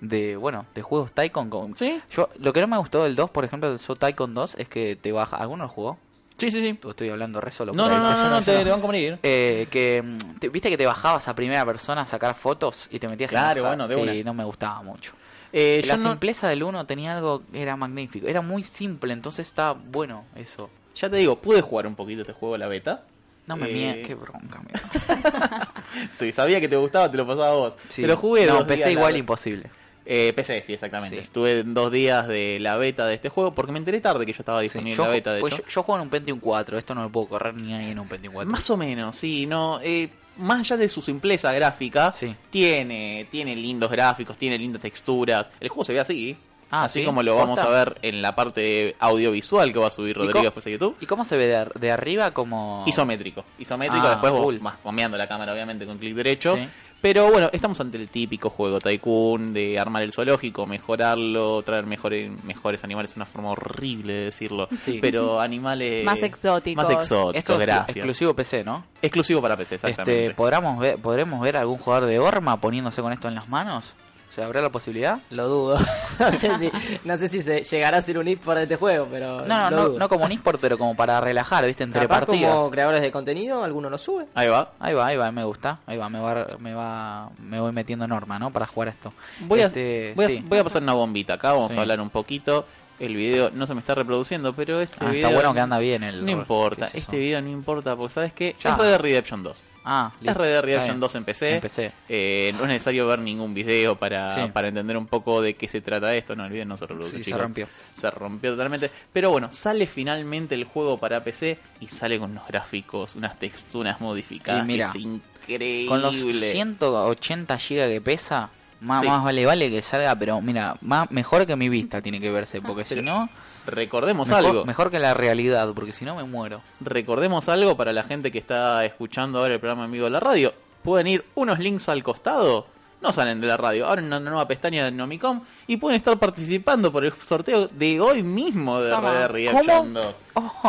de bueno, de juegos Tycoon con ¿Sí? Yo lo que no me gustó del 2, por ejemplo, del So Tycoon 2 es que te baja, ¿alguno lo jugó? Sí, sí, sí. Estoy hablando re solo. No, no, no, no, *laughs* no, te, van a. Eh, que, mm, viste que te bajabas a primera persona a sacar fotos y te metías claro, bueno, de sí, no me gustaba mucho. Eh, la simpleza del 1 tenía algo, era magnífico. Era muy simple, entonces está bueno eso. Ya te digo, pude jugar un poquito este juego, la beta. No me eh... qué bronca, *laughs* sí, sabía que te gustaba, te lo pasaba a vos. Sí. Pero jugué No, PC igual imposible. Eh, PC, sí, exactamente. Estuve dos días de la beta de este juego porque me enteré tarde que yo estaba disponible en la beta. De pues Yo, juego en un Pentium 4, esto no lo puedo correr ni ahí en un Pentium 4. Más o menos, sí, no. Eh, más allá de su simpleza gráfica, tiene, tiene lindos gráficos, tiene lindas texturas. El juego se ve así. Ah, así como lo vamos a ver en la parte audiovisual que va a subir Rodrigo después a YouTube. ¿Y cómo se ve de, arriba? como Isométrico. Isométrico, ah, después más cambiando la cámara obviamente con clic derecho. Pero bueno, estamos ante el típico juego Tycoon de armar el zoológico, mejorarlo, traer mejores, mejores animales, es una forma horrible de decirlo, pero animales más exóticos. Más exóticos, gracias. Exclusivo PC, ¿no? Exclusivo para PC, exactamente. Este, ¿podremos ver, ¿Podremos ver algún jugador de Orma poniéndose con esto en las manos? ¿Se habrá la posibilidad? Lo dudo. *laughs* no, sé si, no sé si se llegará a ser un eSport de este juego, pero. No, no, no, como un eSport, pero como para relajar, ¿viste? Entre partidas. como creadores de contenido, alguno lo sube. Ahí va. Ahí va, ahí va, me gusta. Ahí va, me va, me va, me voy metiendo norma, ¿no? Para jugar esto. Voy, a, este, voy, a, pasar una bombita acá, vamos a hablar un poquito. El video no se me está reproduciendo, pero este ah, Está bueno que anda bien el. No importa, este video no importa, porque ¿sabes qué? Ya. Es Red Dead Redemption 2. Ah, es Red Dead Redemption 2 en PC. Eh, no es necesario ver ningún video para, para entender un poco de qué se trata esto. No, el video no se reproduce, Se rompió. Se rompió totalmente. Pero bueno, sale finalmente el juego para PC y sale con unos gráficos, unas texturas modificadas. mira, es increíble. Con los 180 GB que pesa, más, más vale vale que salga, pero mira, más mejor que mi vista tiene que verse, porque *laughs* si no recordemos algo. Mejor que la realidad, porque si no me muero. Recordemos algo para la gente que está escuchando ahora el programa amigo de la radio. Pueden ir unos links al costado. No salen de la radio, abren una nueva pestaña de Nomicom y pueden estar participando por el sorteo de hoy mismo de Red Reaction 2.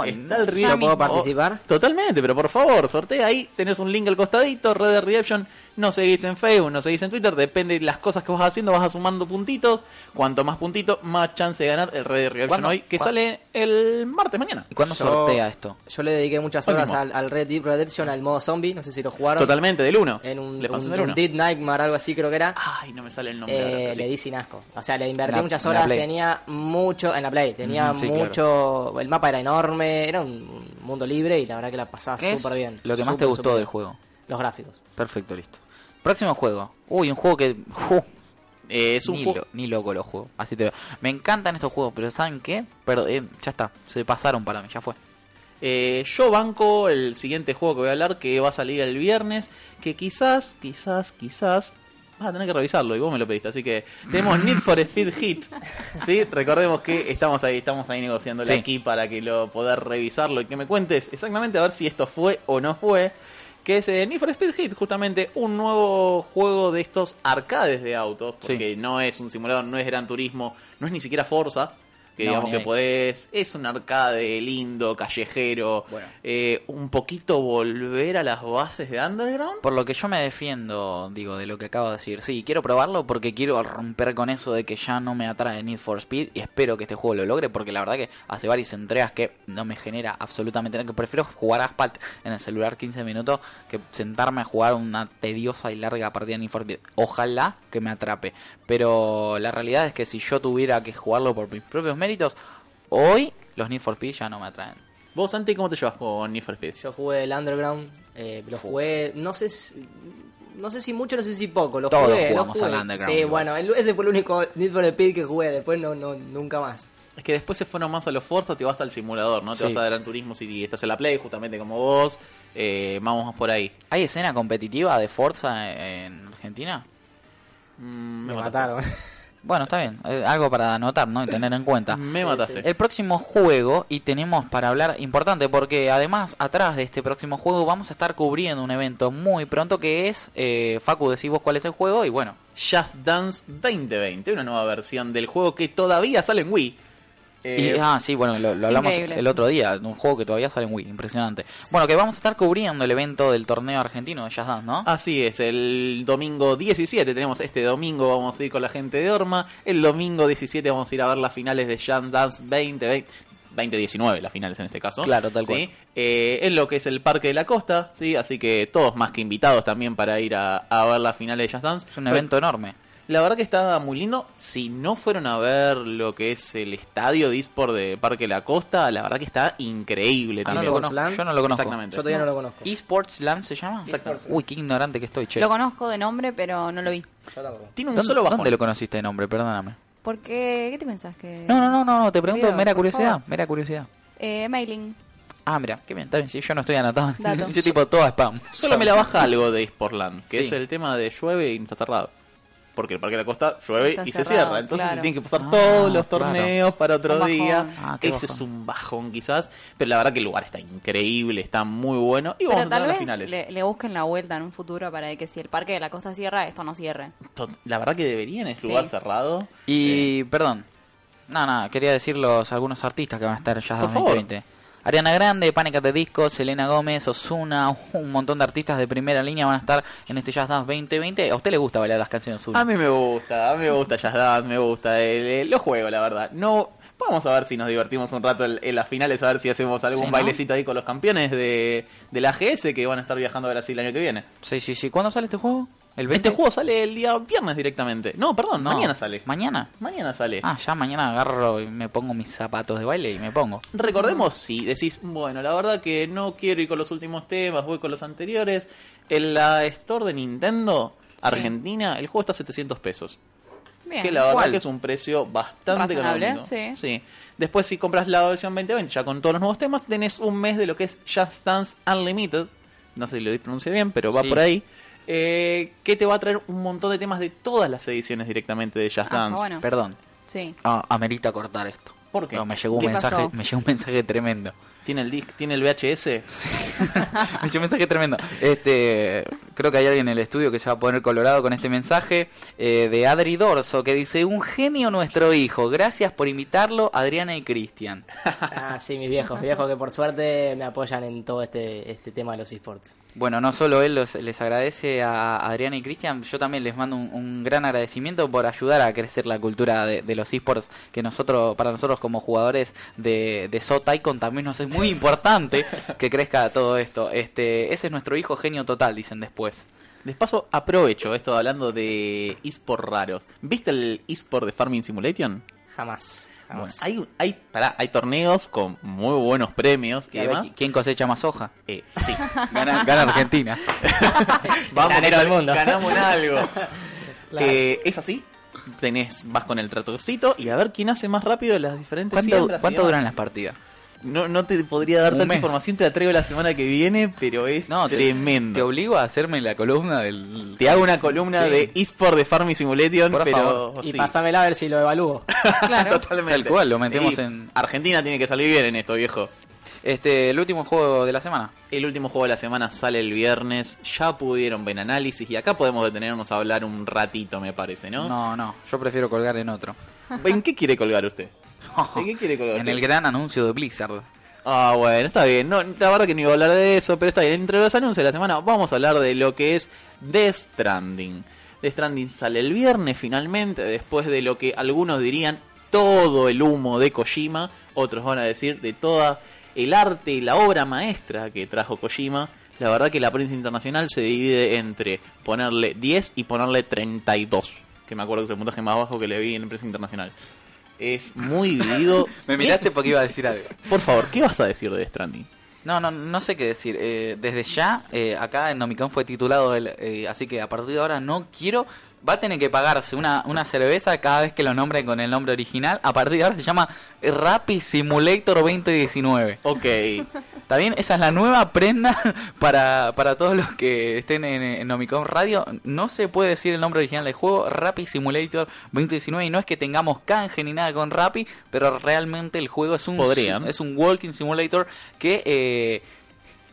Está el ¿Puedo participar? Totalmente, pero por favor, sortea ahí, tenés un link al costadito, Red Dead Redemption no seguís en Facebook, no seguís en Twitter, depende de las cosas que vas haciendo, vas sumando puntitos. Cuanto más puntitos, más chance de ganar el Red Dead hoy, que sale el martes mañana. ¿Y cuándo sortea esto? Yo le dediqué muchas horas al, Red Dead Redemption, al modo zombie, no sé si lo jugaron. Totalmente, del 1. En un, Dead Nightmare, algo así creo que era. Ay, no me sale el nombre. Eh, le di sin asco. O sea, le invertí muchas horas, tenía mucho, en la Play, tenía mucho, el mapa era enorme, era un mundo libre y la verdad que la pasaba súper bien. Lo que más te gustó del juego. Los gráficos. Perfecto, listo. Próximo juego. Uy, un juego que... Eh, es un ni, juego... ni loco lo juego. Así te Me encantan estos juegos, pero ¿saben qué? Pero eh, ya está. Se pasaron para mí, ya fue. Eh, yo banco el siguiente juego que voy a hablar, que va a salir el viernes, que quizás, quizás, quizás... Vas a tener que revisarlo y vos me lo pediste, así que tenemos *laughs* Need for Speed Hit. ¿sí? Recordemos que estamos ahí, estamos ahí negociando aquí para que lo poder revisarlo y que me cuentes exactamente a ver si esto fue o no fue que es eh, Need for Speed Hit, justamente un nuevo juego de estos arcades de autos, porque no es un simulador, no es Gran Turismo, no es ni siquiera Forza, que digamos que podés, es un arcade lindo, callejero, eh, un poquito volver a las bases de Underground. Por lo que yo me defiendo, digo, de lo que acabo de decir, sí, quiero probarlo porque quiero romper con eso de que ya no me atrae Need for Speed y espero que este juego lo logre porque la verdad que hace varias entregas que no me genera absolutamente nada, que prefiero jugar Asphalt en el celular 15 minutos que sentarme a jugar una tediosa y larga partida de Need for Speed. Ojalá que me atrape, pero la realidad es que si yo tuviera que jugarlo por mis propios méritos, hoy los Need for Speed ya no me atraen. ¿Vos, Santi, cómo te llevas con Need for Speed? Yo jugué el Underground, eh, lo jugué, no sé si, no sé si mucho, no sé si poco, lo jugué, lo jugué. Al Underground, sí, bueno, ese fue el único Need for Speed que jugué, después no, no nunca más. Es que después se fueron más a los Forza, te vas al simulador, ¿no? Te vas a Gran Turismo si estás en la Play, justamente como vos. Eh, vamos por ahí. ¿Hay escena competitiva de Forza en Argentina? Mm, me, mataron. *laughs* Bueno, está bien. Eh, algo para anotar, ¿no? Y tener en cuenta. *laughs* Me mataste. El próximo juego, y tenemos para hablar importante, porque además, atrás de este próximo juego, vamos a estar cubriendo un evento muy pronto que es. Eh, Facu, decís vos cuál es el juego, y bueno. Just Dance 2020, una nueva versión del juego que todavía sale en Wii eh, ah, sí, bueno, lo, hablamos el otro día, un juego que todavía sale muy impresionante. Bueno, que vamos a estar cubriendo el evento del torneo argentino de Jazz Dance, ¿no? Así es, el domingo 17 tenemos este domingo, vamos a ir con la gente de Orma, el domingo 17 vamos a ir a ver las finales de Jazz Dance 2020. 2019, las finales en este caso. Claro, tal cual. Eh, en lo que es el Parque de la Costa, ¿sí? Así que todos más que invitados también para ir a, ver las finales de Jazz Dance. Es un evento enorme. La verdad que está muy lindo. Si no fueron a ver lo que es el estadio de eSport de Parque La Costa, la verdad que está increíble ah, también. Yo no lo conozco. Exactamente. Yo todavía no, lo conozco. ¿eSports Land se llama? Uy, qué ignorante que estoy, che. Lo conozco de nombre, pero no lo vi. Tiene un solo bajón. ¿Dónde lo conociste de nombre? Perdóname. ¿Por qué? ¿Qué te pensás que...? No, no, no, no, te pregunto mera curiosidad, mera curiosidad. Eh, mailing. Ah, mira, qué bien, está bien, sí, yo no estoy anotado. *laughs* yo tipo todo spam. Solo me la baja algo de Land, que es el tema de llueve y está cerrado porque el Parque de la Costa llueve y se cierra. Entonces tienen que pasar todos los torneos para otro día. Ah, Ese es un bajón quizás, pero la verdad que el lugar está increíble, está muy bueno y vamos a tener las finales. Le, le, busquen la vuelta en un futuro para que si el Parque de la Costa cierra, esto no cierre. La verdad que deberían, es lugar cerrado. Y, perdón, nada, nada, quería decir los algunos artistas que van a estar ya en 2020. Ariana Grande, Pánica de Disco, Selena Gómez, Osuna, un montón de artistas de primera línea van a estar en este Jazz Dance 2020. ¿A usted le gusta bailar las canciones A mí me gusta, a mí me gusta Jazz Dance, me gusta, lo juego la verdad. No, vamos a ver si nos divertimos un rato en, las finales, a ver si hacemos algún bailecito ahí con los campeones de, de la GS que van a estar viajando a Brasil el año que viene. Sí, sí, sí. ¿Cuándo sale este juego? ¿El Este juego sale el día viernes directamente. No, perdón, mañana sale. ¿Mañana? Mañana sale. Ah, ya mañana agarro y me pongo mis zapatos de baile y me pongo. Recordemos, si decís, bueno, la verdad que no quiero ir con los últimos temas, voy con los anteriores. En la Store de Nintendo Argentina, el juego está a 700 pesos. Bien. Que la verdad que es un precio bastante económico. Sí. sí. Después, si compras la versión 2020, ya con todos los nuevos temas, tenés un mes de lo que es Just Dance Unlimited. No sé si lo pronuncie bien, pero va por ahí eh, que te va a traer un montón de temas de todas las ediciones directamente de Just ah, Dance. Perdón. Sí. Ah, amerita cortar esto. ¿Por qué? me llegó un mensaje, me llegó un mensaje tremendo. ¿Tiene el disc, tiene el VHS? *laughs* me llegó un mensaje tremendo. Este, creo que hay alguien en el estudio que se va a poner colorado con este mensaje eh, de Adri Dorso que dice, un genio nuestro hijo, gracias por invitarlo, Adriana y Cristian. *laughs* ah, sí, mis viejos, viejos que por suerte me apoyan en todo este, este tema de los esports. Bueno, no solo él les agradece a Adriana y Cristian, yo también les mando un, gran agradecimiento por ayudar a crecer la cultura de, los esports, que nosotros, para nosotros como jugadores de, de Sotaikon también nos es muy importante *laughs* que crezca todo esto. Este, ese es nuestro hijo genio total, dicen después. Les paso, aprovecho esto hablando de esports raros. ¿Viste el esport de Farming Simulation? Jamás hay, hay, hay torneos con muy buenos premios y además. ¿Quién cosecha más hoja? Eh, sí. *laughs* gana, gana Argentina. *laughs* Vamos, al mundo. ganamos algo. *laughs* Eh, es así. Tenés, vas con el tratoncito y a ver quién hace más rápido las diferentes ¿Cuánto, ¿Cuánto duran las partidas? No, no te podría dar tanta información, te la traigo la semana que viene, pero es tremendo. Te, obligo a hacerme la columna del. Te hago una columna de eSport de Farming Simulation, pero. Y pásamela a ver si lo evalúo. *laughs* claro, totalmente. Tal cual, lo metemos en. Argentina tiene que salir bien en esto, viejo. Este, el último juego de la semana. El último juego de la semana sale el viernes. Ya pudieron ver análisis y acá podemos detenernos a hablar un ratito, me parece, ¿no? No, no. Yo prefiero colgar en otro. ¿En qué quiere colgar usted? *laughs* qué quiere? En el gran anuncio de Blizzard. Ah, bueno, está bien. No, la verdad que no iba a hablar de eso, pero está bien. Entre los anuncios de la semana vamos a hablar de lo que es Death Stranding. Death Stranding sale el viernes finalmente, después de lo que algunos dirían todo el humo de Kojima, otros van a decir de toda el arte y la obra maestra que trajo Kojima. La verdad que la prensa internacional se divide entre ponerle 10 y ponerle 32, que me acuerdo que es el puntaje más bajo que le vi en la prensa internacional es muy dividido. *laughs* Me miraste porque iba a decir algo. Por favor, ¿qué vas a decir de Stranding? No, no, no sé qué decir. Eh, desde ya, eh, acá en Nomicon fue titulado, el, eh, así que a partir de ahora no quiero va a tener que pagarse una, una cerveza cada vez que lo nombren con el nombre original. A partir de ahora se llama Rappi Simulator 2019. Ok. *laughs* ¿Está bien? Esa es la nueva prenda *laughs* para, para todos los que estén en, en Nomicon Radio. No se puede decir el nombre original del juego, Rappi Simulator 2019. Y no es que tengamos canje ni nada con Rappi, pero realmente el juego es un, Podrían. es un Walking Simulator que... Eh,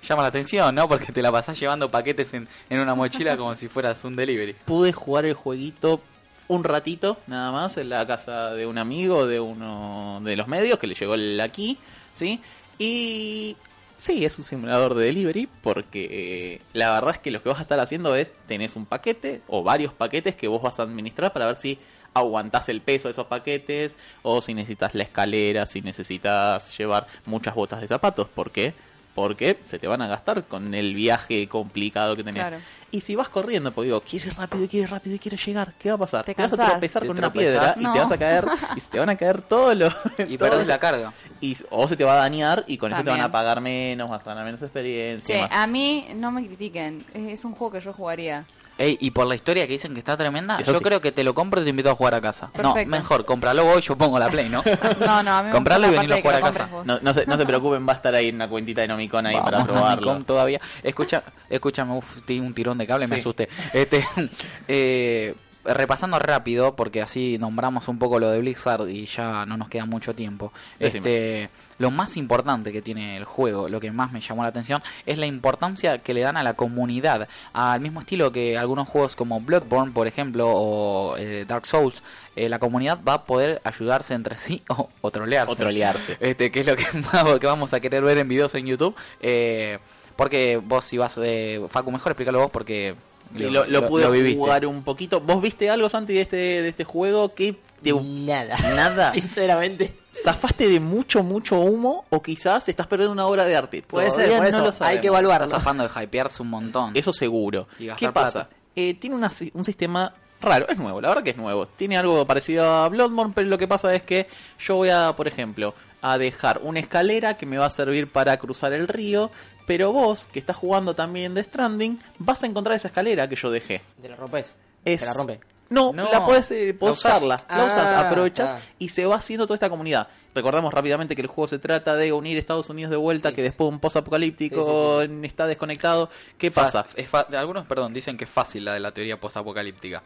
llama la atención, ¿no? Porque te la pasás llevando paquetes en, en una mochila como si fueras un delivery. Pude jugar el jueguito un ratito, nada más, en la casa de un amigo de uno de los medios que le llegó el aquí, ¿sí? Y sí, es un simulador de delivery porque eh, la verdad es que lo que vas a estar haciendo es, tenés un paquete o varios paquetes que vos vas a administrar para ver si aguantás el peso de esos paquetes o si necesitas la escalera, si necesitas llevar muchas botas de zapatos, ¿por qué? Porque se te van a gastar con el viaje complicado que tenés. Claro. Y si vas corriendo, porque digo, quieres rápido, quieres rápido y quieres llegar, ¿qué va a pasar? Te vas a tropezar Te con una piedra y te vas a caer y se te van a caer todos los... *laughs* Y perdés la carga. y, o se te va a dañar y con eso te van a pagar menos, vas a ganar menos experiencia. Che, más. a mí no me critiquen. Es es un juego que yo jugaría. Ey, y por la historia que dicen que está tremenda, Eso yo sí. creo que te lo compro y te invito a jugar a casa. No, mejor, cómpralo vos y yo pongo la play, ¿no? *laughs* No, no, a mí me Comprarlo y venirlo a jugar a casa. No, no, se, no se *laughs* preocupen, va a estar ahí en una cuentita de Nomicon ahí para Vamos probarlo. Todavía. Escucha, escúchame, uf, di un tirón de cable, me asusté. Este, *laughs* eh, repasando rápido, porque así nombramos un poco lo de Blizzard y ya no nos queda mucho tiempo. Decime. Este, lo más importante que tiene el juego, lo que más me llamó la atención, es la importancia que le dan a la comunidad, al mismo estilo que algunos juegos como Bloodborne, por ejemplo, o eh, Dark Souls. eh, la comunidad va a poder ayudarse entre sí *laughs* o, o trolearse O trolearse. este, que es lo que, *laughs* más- que vamos a querer ver en videos en YouTube. Eh, porque vos si vas, eh, Facu, mejor explícalo vos porque Y lo, lo pude lo jugar un poquito. ¿Vos viste algo, Santi, de este, de este juego que te, Nada. Nada. *laughs* Sinceramente. zafaste de mucho, mucho humo o quizás estás perdiendo una obra de arte? Puede Todavía ser, por no eso lo hay que Estás evaluarlo. zafando de hypearse un montón. Eso seguro. ¿Qué pasa? Eh, tiene una un sistema raro, es nuevo, la verdad que es nuevo. Tiene algo parecido a Bloodborne, pero lo que pasa es que yo voy a, por ejemplo, a dejar una escalera que me va a servir para cruzar el río, pero vos, que estás jugando también de Stranding, vas a encontrar esa escalera que yo dejé. Te la rompes. Es- Se la rompe. No, No. la puedes, eh, usarla, la usas, Ah, aprovechas y se va haciendo toda esta comunidad. Recordamos rápidamente que el juego se trata de unir Estados Unidos de vuelta, Sí, que después un post-apocalíptico Sí, sí, está desconectado. ¿Qué Fa- pasa? es fa- algunos, perdón, dicen que es fácil la de la teoría postapocalíptica.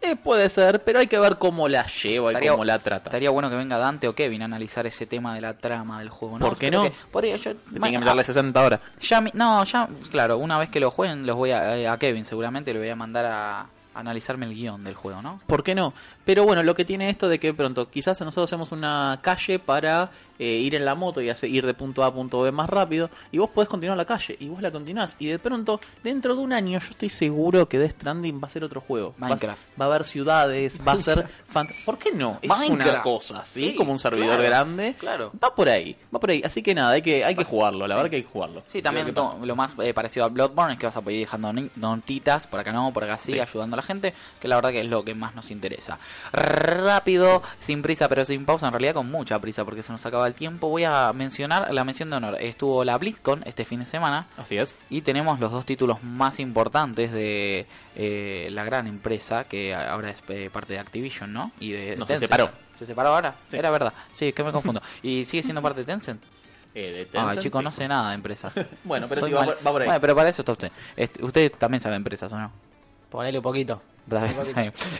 Eh, puede ser, pero hay que ver cómo la lleva y cómo la trata. Estaría bueno que venga Dante o Kevin a analizar ese tema de la trama del juego, ¿no? ¿Por qué Creo no? podría- yo- que meterle 60 horas. Ya, mi- no, ya, claro, una vez que lo jueguen, los voy a, eh, a Kevin seguramente le voy a mandar a, analizarme el guion del juego, ¿no? ¿Por qué no? Pero bueno, lo que tiene esto de que pronto quizás nosotros hacemos una calle para eh, ir en la moto y hacer, ir de punto A a punto B más rápido y vos podés continuar la calle y vos la continuás y de pronto dentro de un año yo estoy seguro que Death Stranding va a ser otro juego. Va a- Minecraft. Va, a haber ciudades, va a ser... *laughs* fan- ¿Por qué no? Es una Minecraft. cosa así, Sí, como un servidor claro, grande. claro. Va por ahí, va por ahí. Así que nada, hay que, hay que jugarlo, la verdad que hay que jugarlo. Sí, también Lo más eh, parecido a Bloodborne es que vas a poder ir dejando notitas, por acá no, por acá sí, Sí. ayudando a la gente, que la verdad que es lo que más nos interesa. Rápido, sin prisa pero sin pausa, en realidad con mucha prisa porque se nos acaba el tiempo, voy a mencionar la mención de honor. Estuvo la BlizzCon este fin de semana Así es. y tenemos los dos títulos más importantes de eh, la gran empresa que ahora es eh, parte de Activision, ¿no? Y de No, se Tencent. separó. ¿Se separó ahora? Sí. Era verdad. Sí, que me confundo. ¿Y sigue siendo parte de Tencent? Eh, de Ay, Tencent, chico, sí. no sé nada de empresas. *laughs* Bueno, pero sí, va mal- por- va por ahí. Bueno, pero para eso está usted. Este, usted también sabe empresas, ¿o no? Ponele un poquito.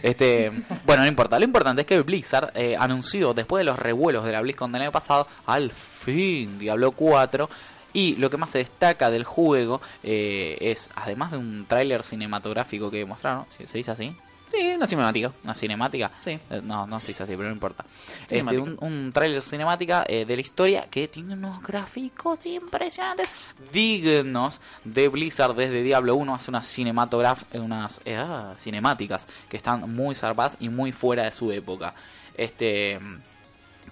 Este, bueno, no importa. Lo importante es que Blizzard eh, anunció después de los revuelos de la BlizzCon del año pasado, al fin Diablo 4. Y lo que más se destaca del juego eh, es, además de un tráiler cinematográfico que mostraron, ¿se se dice así? Sí, una cinemática. una cinemática. Sí. Eh, no, no se dice así, pero no importa. Este, un, un tráiler cinemática eh, de la historia que tiene unos gráficos impresionantes, dignos de Blizzard desde Diablo 1. Hace unas cinematograf eh, unas eh, ah, cinemáticas que están muy zarpadas y muy fuera de su época. Este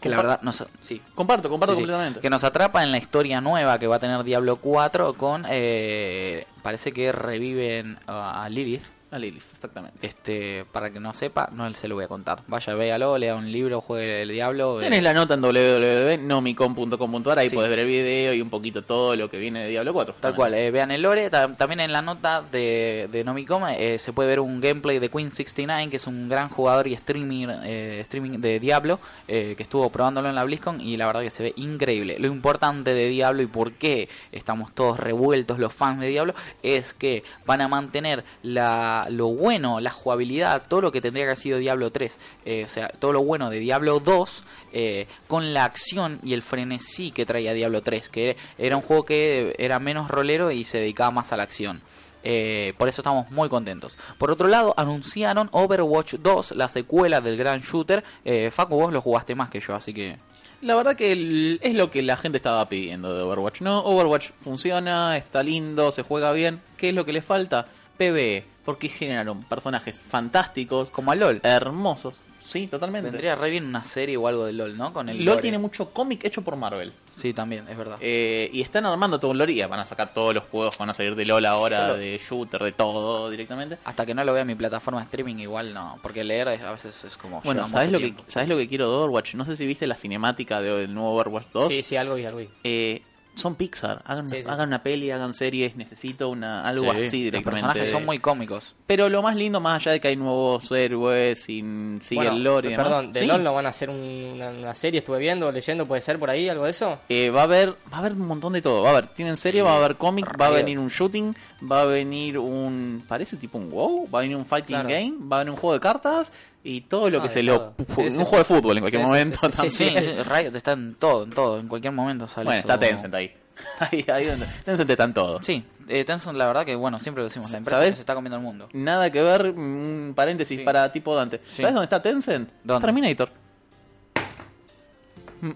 que la verdad nos, sí, Comparto, comparto Sí, sí. completamente. Que nos atrapa en la historia nueva que va a tener Diablo 4 con... eh, parece que reviven a Lilith. A Lilith, exactamente. Este, para que no sepa, no se lo voy a contar. Vaya, véalo, lea un libro, juegue el diablo. Tenés la nota en www.nomicom.com.ar, ahí podés ver el video y un poquito todo lo que viene de Diablo 4. Tal cual, eh, vean el lore. también en la nota de, de Nomicom eh, se puede ver un gameplay de Queen 69, que es un gran jugador y streamer, eh, streaming de Diablo, que estuvo probándolo en la BlizzCon y la verdad que se ve increíble. Lo importante de Diablo y por qué estamos todos revueltos los fans de Diablo es que van a mantener la lo bueno, la jugabilidad, todo lo que tendría que haber sido Diablo 3, eh, o sea, todo lo bueno de Diablo 2 eh, con la acción y el frenesí que traía Diablo 3, que era un juego que era menos rolero y se dedicaba más a la acción. Eh, por eso estamos muy contentos. Por otro lado, anunciaron Overwatch 2, la secuela del gran shooter. Facu, vos lo jugaste más que yo, así que... La verdad que es lo que la gente estaba pidiendo de Overwatch, ¿no? Overwatch funciona, está lindo, se juega bien. ¿Qué es lo que le falta? PvE porque generaron personajes fantásticos, como a LOL, hermosos. Sí, totalmente. Vendría re bien una serie o algo de LOL, ¿no? Con el LOL tiene mucho cómic hecho por Marvel. Sí, también, es verdad. Eh, y están armando todo el lore y van a sacar todos los juegos, van a salir de LOL ahora, de shooter, de todo directamente. Hasta que no lo vea en mi plataforma de streaming, igual no. Porque leer a veces es como. Bueno, ¿sabes lo, que, ¿sabes lo que quiero de Overwatch? No sé si viste la cinemática del nuevo Overwatch 2. Sí, sí, algo y algo. Eh, son Pixar. Hagan, hagan una peli, hagan series. Necesito una algo así directamente. Los personajes son muy cómicos. Pero lo más lindo, más allá de que hay nuevos héroes y sigue el lore. Perdón, ¿de LOL no van a hacer una, serie? Estuve viendo, leyendo, ¿puede ser por ahí algo de eso? Eh, va a haber va a haber un montón de todo. Va a haber, tienen serie, va a haber cómic, va a venir un shooting, va a venir un. Parece tipo un WoW, va a venir un fighting game, va a venir un juego de cartas y todo lo que se lo un juego de fútbol en cualquier momento sí, sí, sí, Riot está en todo en todo en cualquier momento sale bueno está Tencent ahí. *laughs* Ahí, ahí donde Tencent está en todo. Sí eh, Tencent la verdad que bueno siempre lo decimos la empresa ¿Sabes? se está comiendo el mundo. Nada que ver un paréntesis para tipo Dante. ¿sabes dónde está Tencent? ¿Dónde? Terminator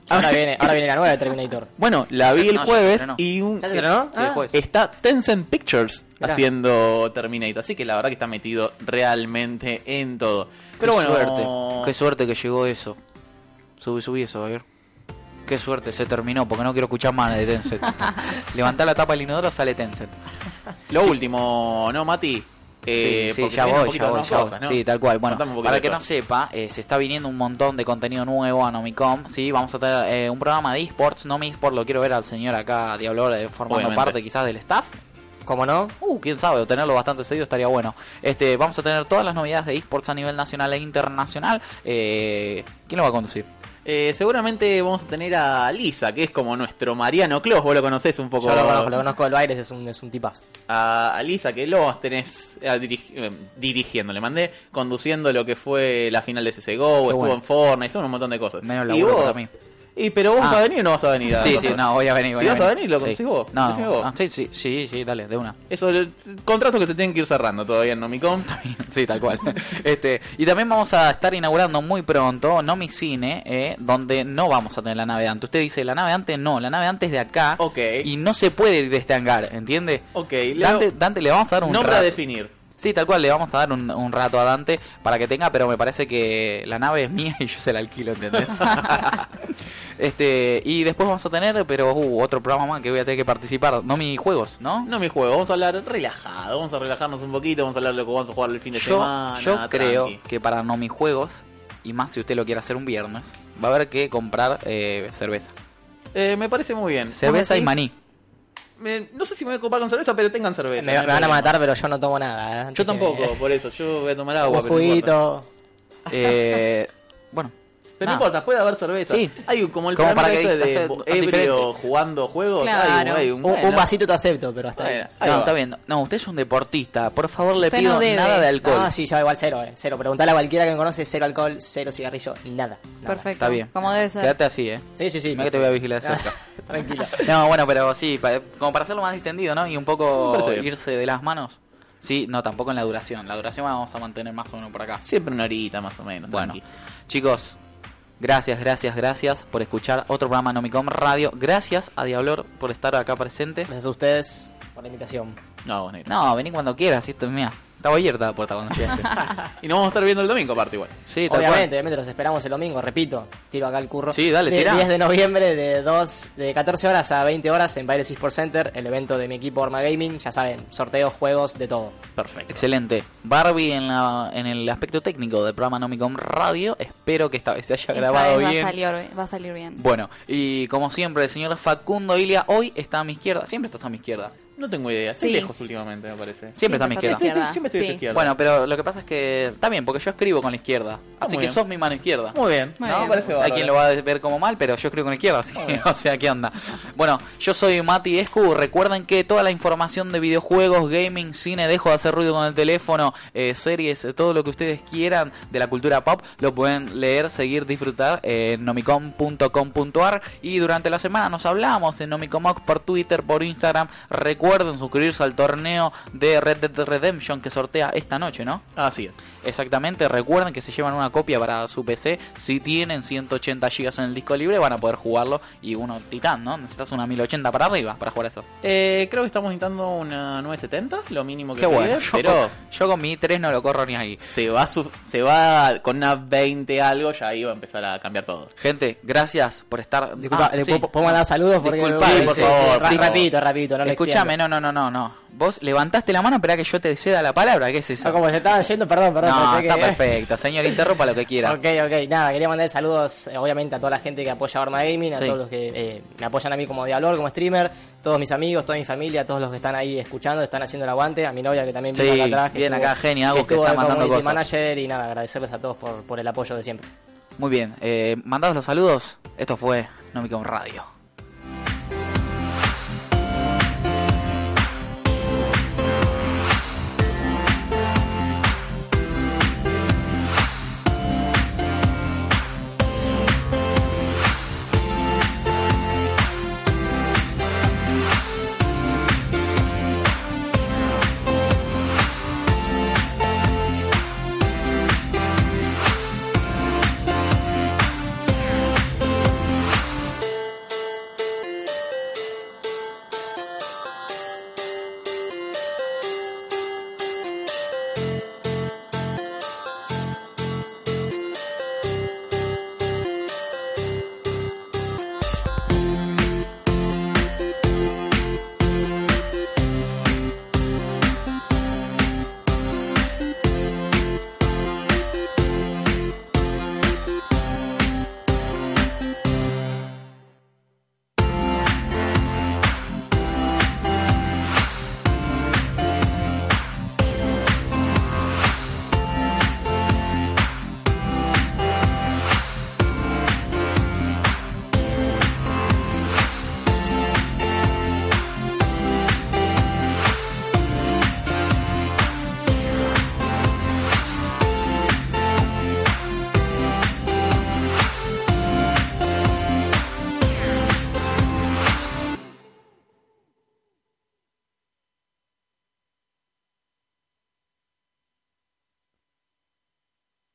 Ahora viene, ahora viene la nueva de Terminator. *laughs* Bueno, la vi el jueves y un, ah. está Tencent Pictures haciendo Terminator. Así que la verdad que está metido realmente en todo. Pero qué bueno, suerte, qué suerte que llegó eso. Subí, subí eso, a ver. Qué suerte, se terminó, porque no quiero escuchar más de Tencent. *laughs* Levantá la tapa del inodoro, sale Tencent. Lo último, ¿no, Mati? Eh, sí, ya voy, ya voy, Sí, tal cual. Bueno, para que no sepa, eh, se está viniendo un montón de contenido nuevo a Nomicom. Sí, vamos a tener eh, un programa de esports. No mi esports, lo quiero ver al señor acá, Diablo, formando parte quizás del staff. ¿Cómo no? Uh, quién sabe, tenerlo bastante seguido estaría bueno. Este, vamos a tener todas las novedades de esports a nivel nacional e internacional. Eh, ¿Quién lo va a conducir? Eh, seguramente vamos a tener a Lisa, que es como nuestro Mariano Clos, vos lo conocés un poco. Yo lo conozco, lo conozco del baile, es un, es un tipazo. A, Lisa, que lo tenés eh, eh, dirigiendo, le mandé conduciendo lo que fue la final de CSGO, estuvo en Fortnite, estuvo un montón de cosas. Menos y vos, a mí. Y pero vos vas a ah. venir o no vas a venir. sí, sí, no, voy a venir. si vas a venir, lo consigo vos. No, no, sí, sí, sí, sí, dale, de una. Eso, el contrato que se tienen que ir cerrando todavía en Nomicom. *laughs* sí, tal cual. este Y también vamos a estar inaugurando muy pronto Nomi Cine, eh, donde no vamos a tener la navegante. Usted dice, la navegante no, la navegante es de acá. Ok. Y no se puede ir de este hangar, ¿entiende? Ok. Dante, Dante, le vamos a dar un Nombre a definir. Sí, tal cual, le vamos a dar un, un, rato a Dante para que tenga, pero me parece que la nave es mía *laughs* y yo se la alquilo, ¿entendés? *laughs* este Y después vamos a tener, pero uh, otro programa más que voy a tener que participar, no mis juegos, ¿no? No mis juegos, vamos a hablar relajado, vamos a relajarnos un poquito, vamos a hablar de lo que vamos a jugar el fin de semana. Yo creo que para no mis juegos, y más si usted lo quiere hacer un viernes, va a haber que comprar eh, cerveza. Eh, me parece muy bien. Cerveza y maní no sé si me voy a ocupar con cerveza, pero tengan cerveza. Me, van a matar, pero yo no tomo nada. ¿eh? Yo tampoco, por eso. Yo voy a tomar agua. Un juguito. Eh, *laughs* bueno, pero no importa, puede haber cerveza. Sí. Hay como el como para que de ebrio jugando juegos. Claro. un, vasito te acepto, pero hasta ahí. No, está bien. No, usted es un deportista. Por favor, le pido nada de alcohol. Ah, sí, ya igual cero, eh. Cero. Preguntale a cualquiera que me conoce, cero alcohol, cero cigarrillo, nada. Perfecto. Está bien. Como debe ser. Quédate así, eh. Sí, sí, sí. Mira que te voy a vigilar cerca. *laughs* Tranquilo. No, bueno, pero sí, como para hacerlo más distendido, ¿no? Y un poco irse de las manos. Sí, no, tampoco en la duración. La duración vamos a mantener más o menos por acá. Siempre una horita más o menos. Bueno, chicos, Gracias, gracias, gracias por escuchar otro programa Nomicom Radio. Gracias a Diablor por estar acá presente. Gracias a ustedes por la invitación. No, No, vení cuando quieras, esto es mía. Estaba abierta la puerta cuando llegaste. *laughs* y nos vamos a estar viendo el domingo aparte igual. Sí, obviamente, obviamente los esperamos el domingo, repito, tiro acá el curro. Sí, dale, tira. 10 de noviembre de 2 de 14 horas a 20 horas en Baires Center, el evento de mi equipo Orma Gaming, ya saben, sorteos, juegos, de todo. Perfecto. Excelente. Barbie en la en el aspecto técnico del programa Nomicom Radio, espero que esta vez se haya grabado bien. Va a, salir, va a salir bien. Bueno, y como siempre, el señor Facundo Ilia hoy está a mi izquierda, siempre está a mi izquierda. No tengo idea, estoy lejos últimamente, me parece. Siempre, está a mi izquierda. Siempre estoy a izquierda. Bueno, pero lo que pasa es que está bien, porque yo escribo con la izquierda. Ah, así que sos mi mano izquierda. Muy bien. ¿no? Parece Hay quien lo va a ver como mal, pero yo escribo con la izquierda, así que, *laughs* o sea, ¿qué onda? Bueno, yo soy Mati Escu. Recuerden que toda la información de videojuegos, gaming, cine, dejo de hacer ruido con el teléfono, eh, series, todo lo que ustedes quieran de la cultura pop, lo pueden leer, seguir, disfrutar en nomicom.com.ar. Y durante la semana nos hablamos en Nomicomoc por Twitter, por Instagram. Recuerden suscribirse al torneo de Red Dead Redemption que sortea esta noche, ¿no? Así es. Exactamente, recuerden que se llevan una copia para su PC. Si tienen 180 GB en el disco libre, van a poder jugarlo. Y uno titán, ¿no? Necesitas una 1080 para arriba para jugar eso. Eh, creo que estamos necesitando una 970, lo mínimo que Qué bueno. pero yo con mi 3 no lo corro ni ahí. Se va, se va con una 20 algo, ya ahí va a empezar a cambiar todo. Gente, gracias por estar. Disculpa, ah, ¿puedo mandar saludos? Porque Disculpa, sí, por favor. rapidito, rapidito. No Escúchame, no, no, no, no, no. Vos levantaste la mano para que yo te ceda la palabra, ¿qué es eso? Ah, como se estaba yendo, perdón, perdón. No, está perfecto, señor, interrumpa lo que quiera. *laughs* ok, ok, nada, quería mandar saludos, eh, obviamente, a toda la gente que apoya a Arma Gaming, a todos los que eh, me apoyan a mí como dialog, como streamer, todos mis amigos, toda mi familia, todos los que están ahí escuchando, están haciendo el aguante, a mi novia que también viene acá atrás. Bien acá, genial, que, que está mandando cosas. manager y nada, agradecerles a todos por, por el apoyo de siempre. Muy bien, eh, mandados los saludos, esto fue Nomicom Radio.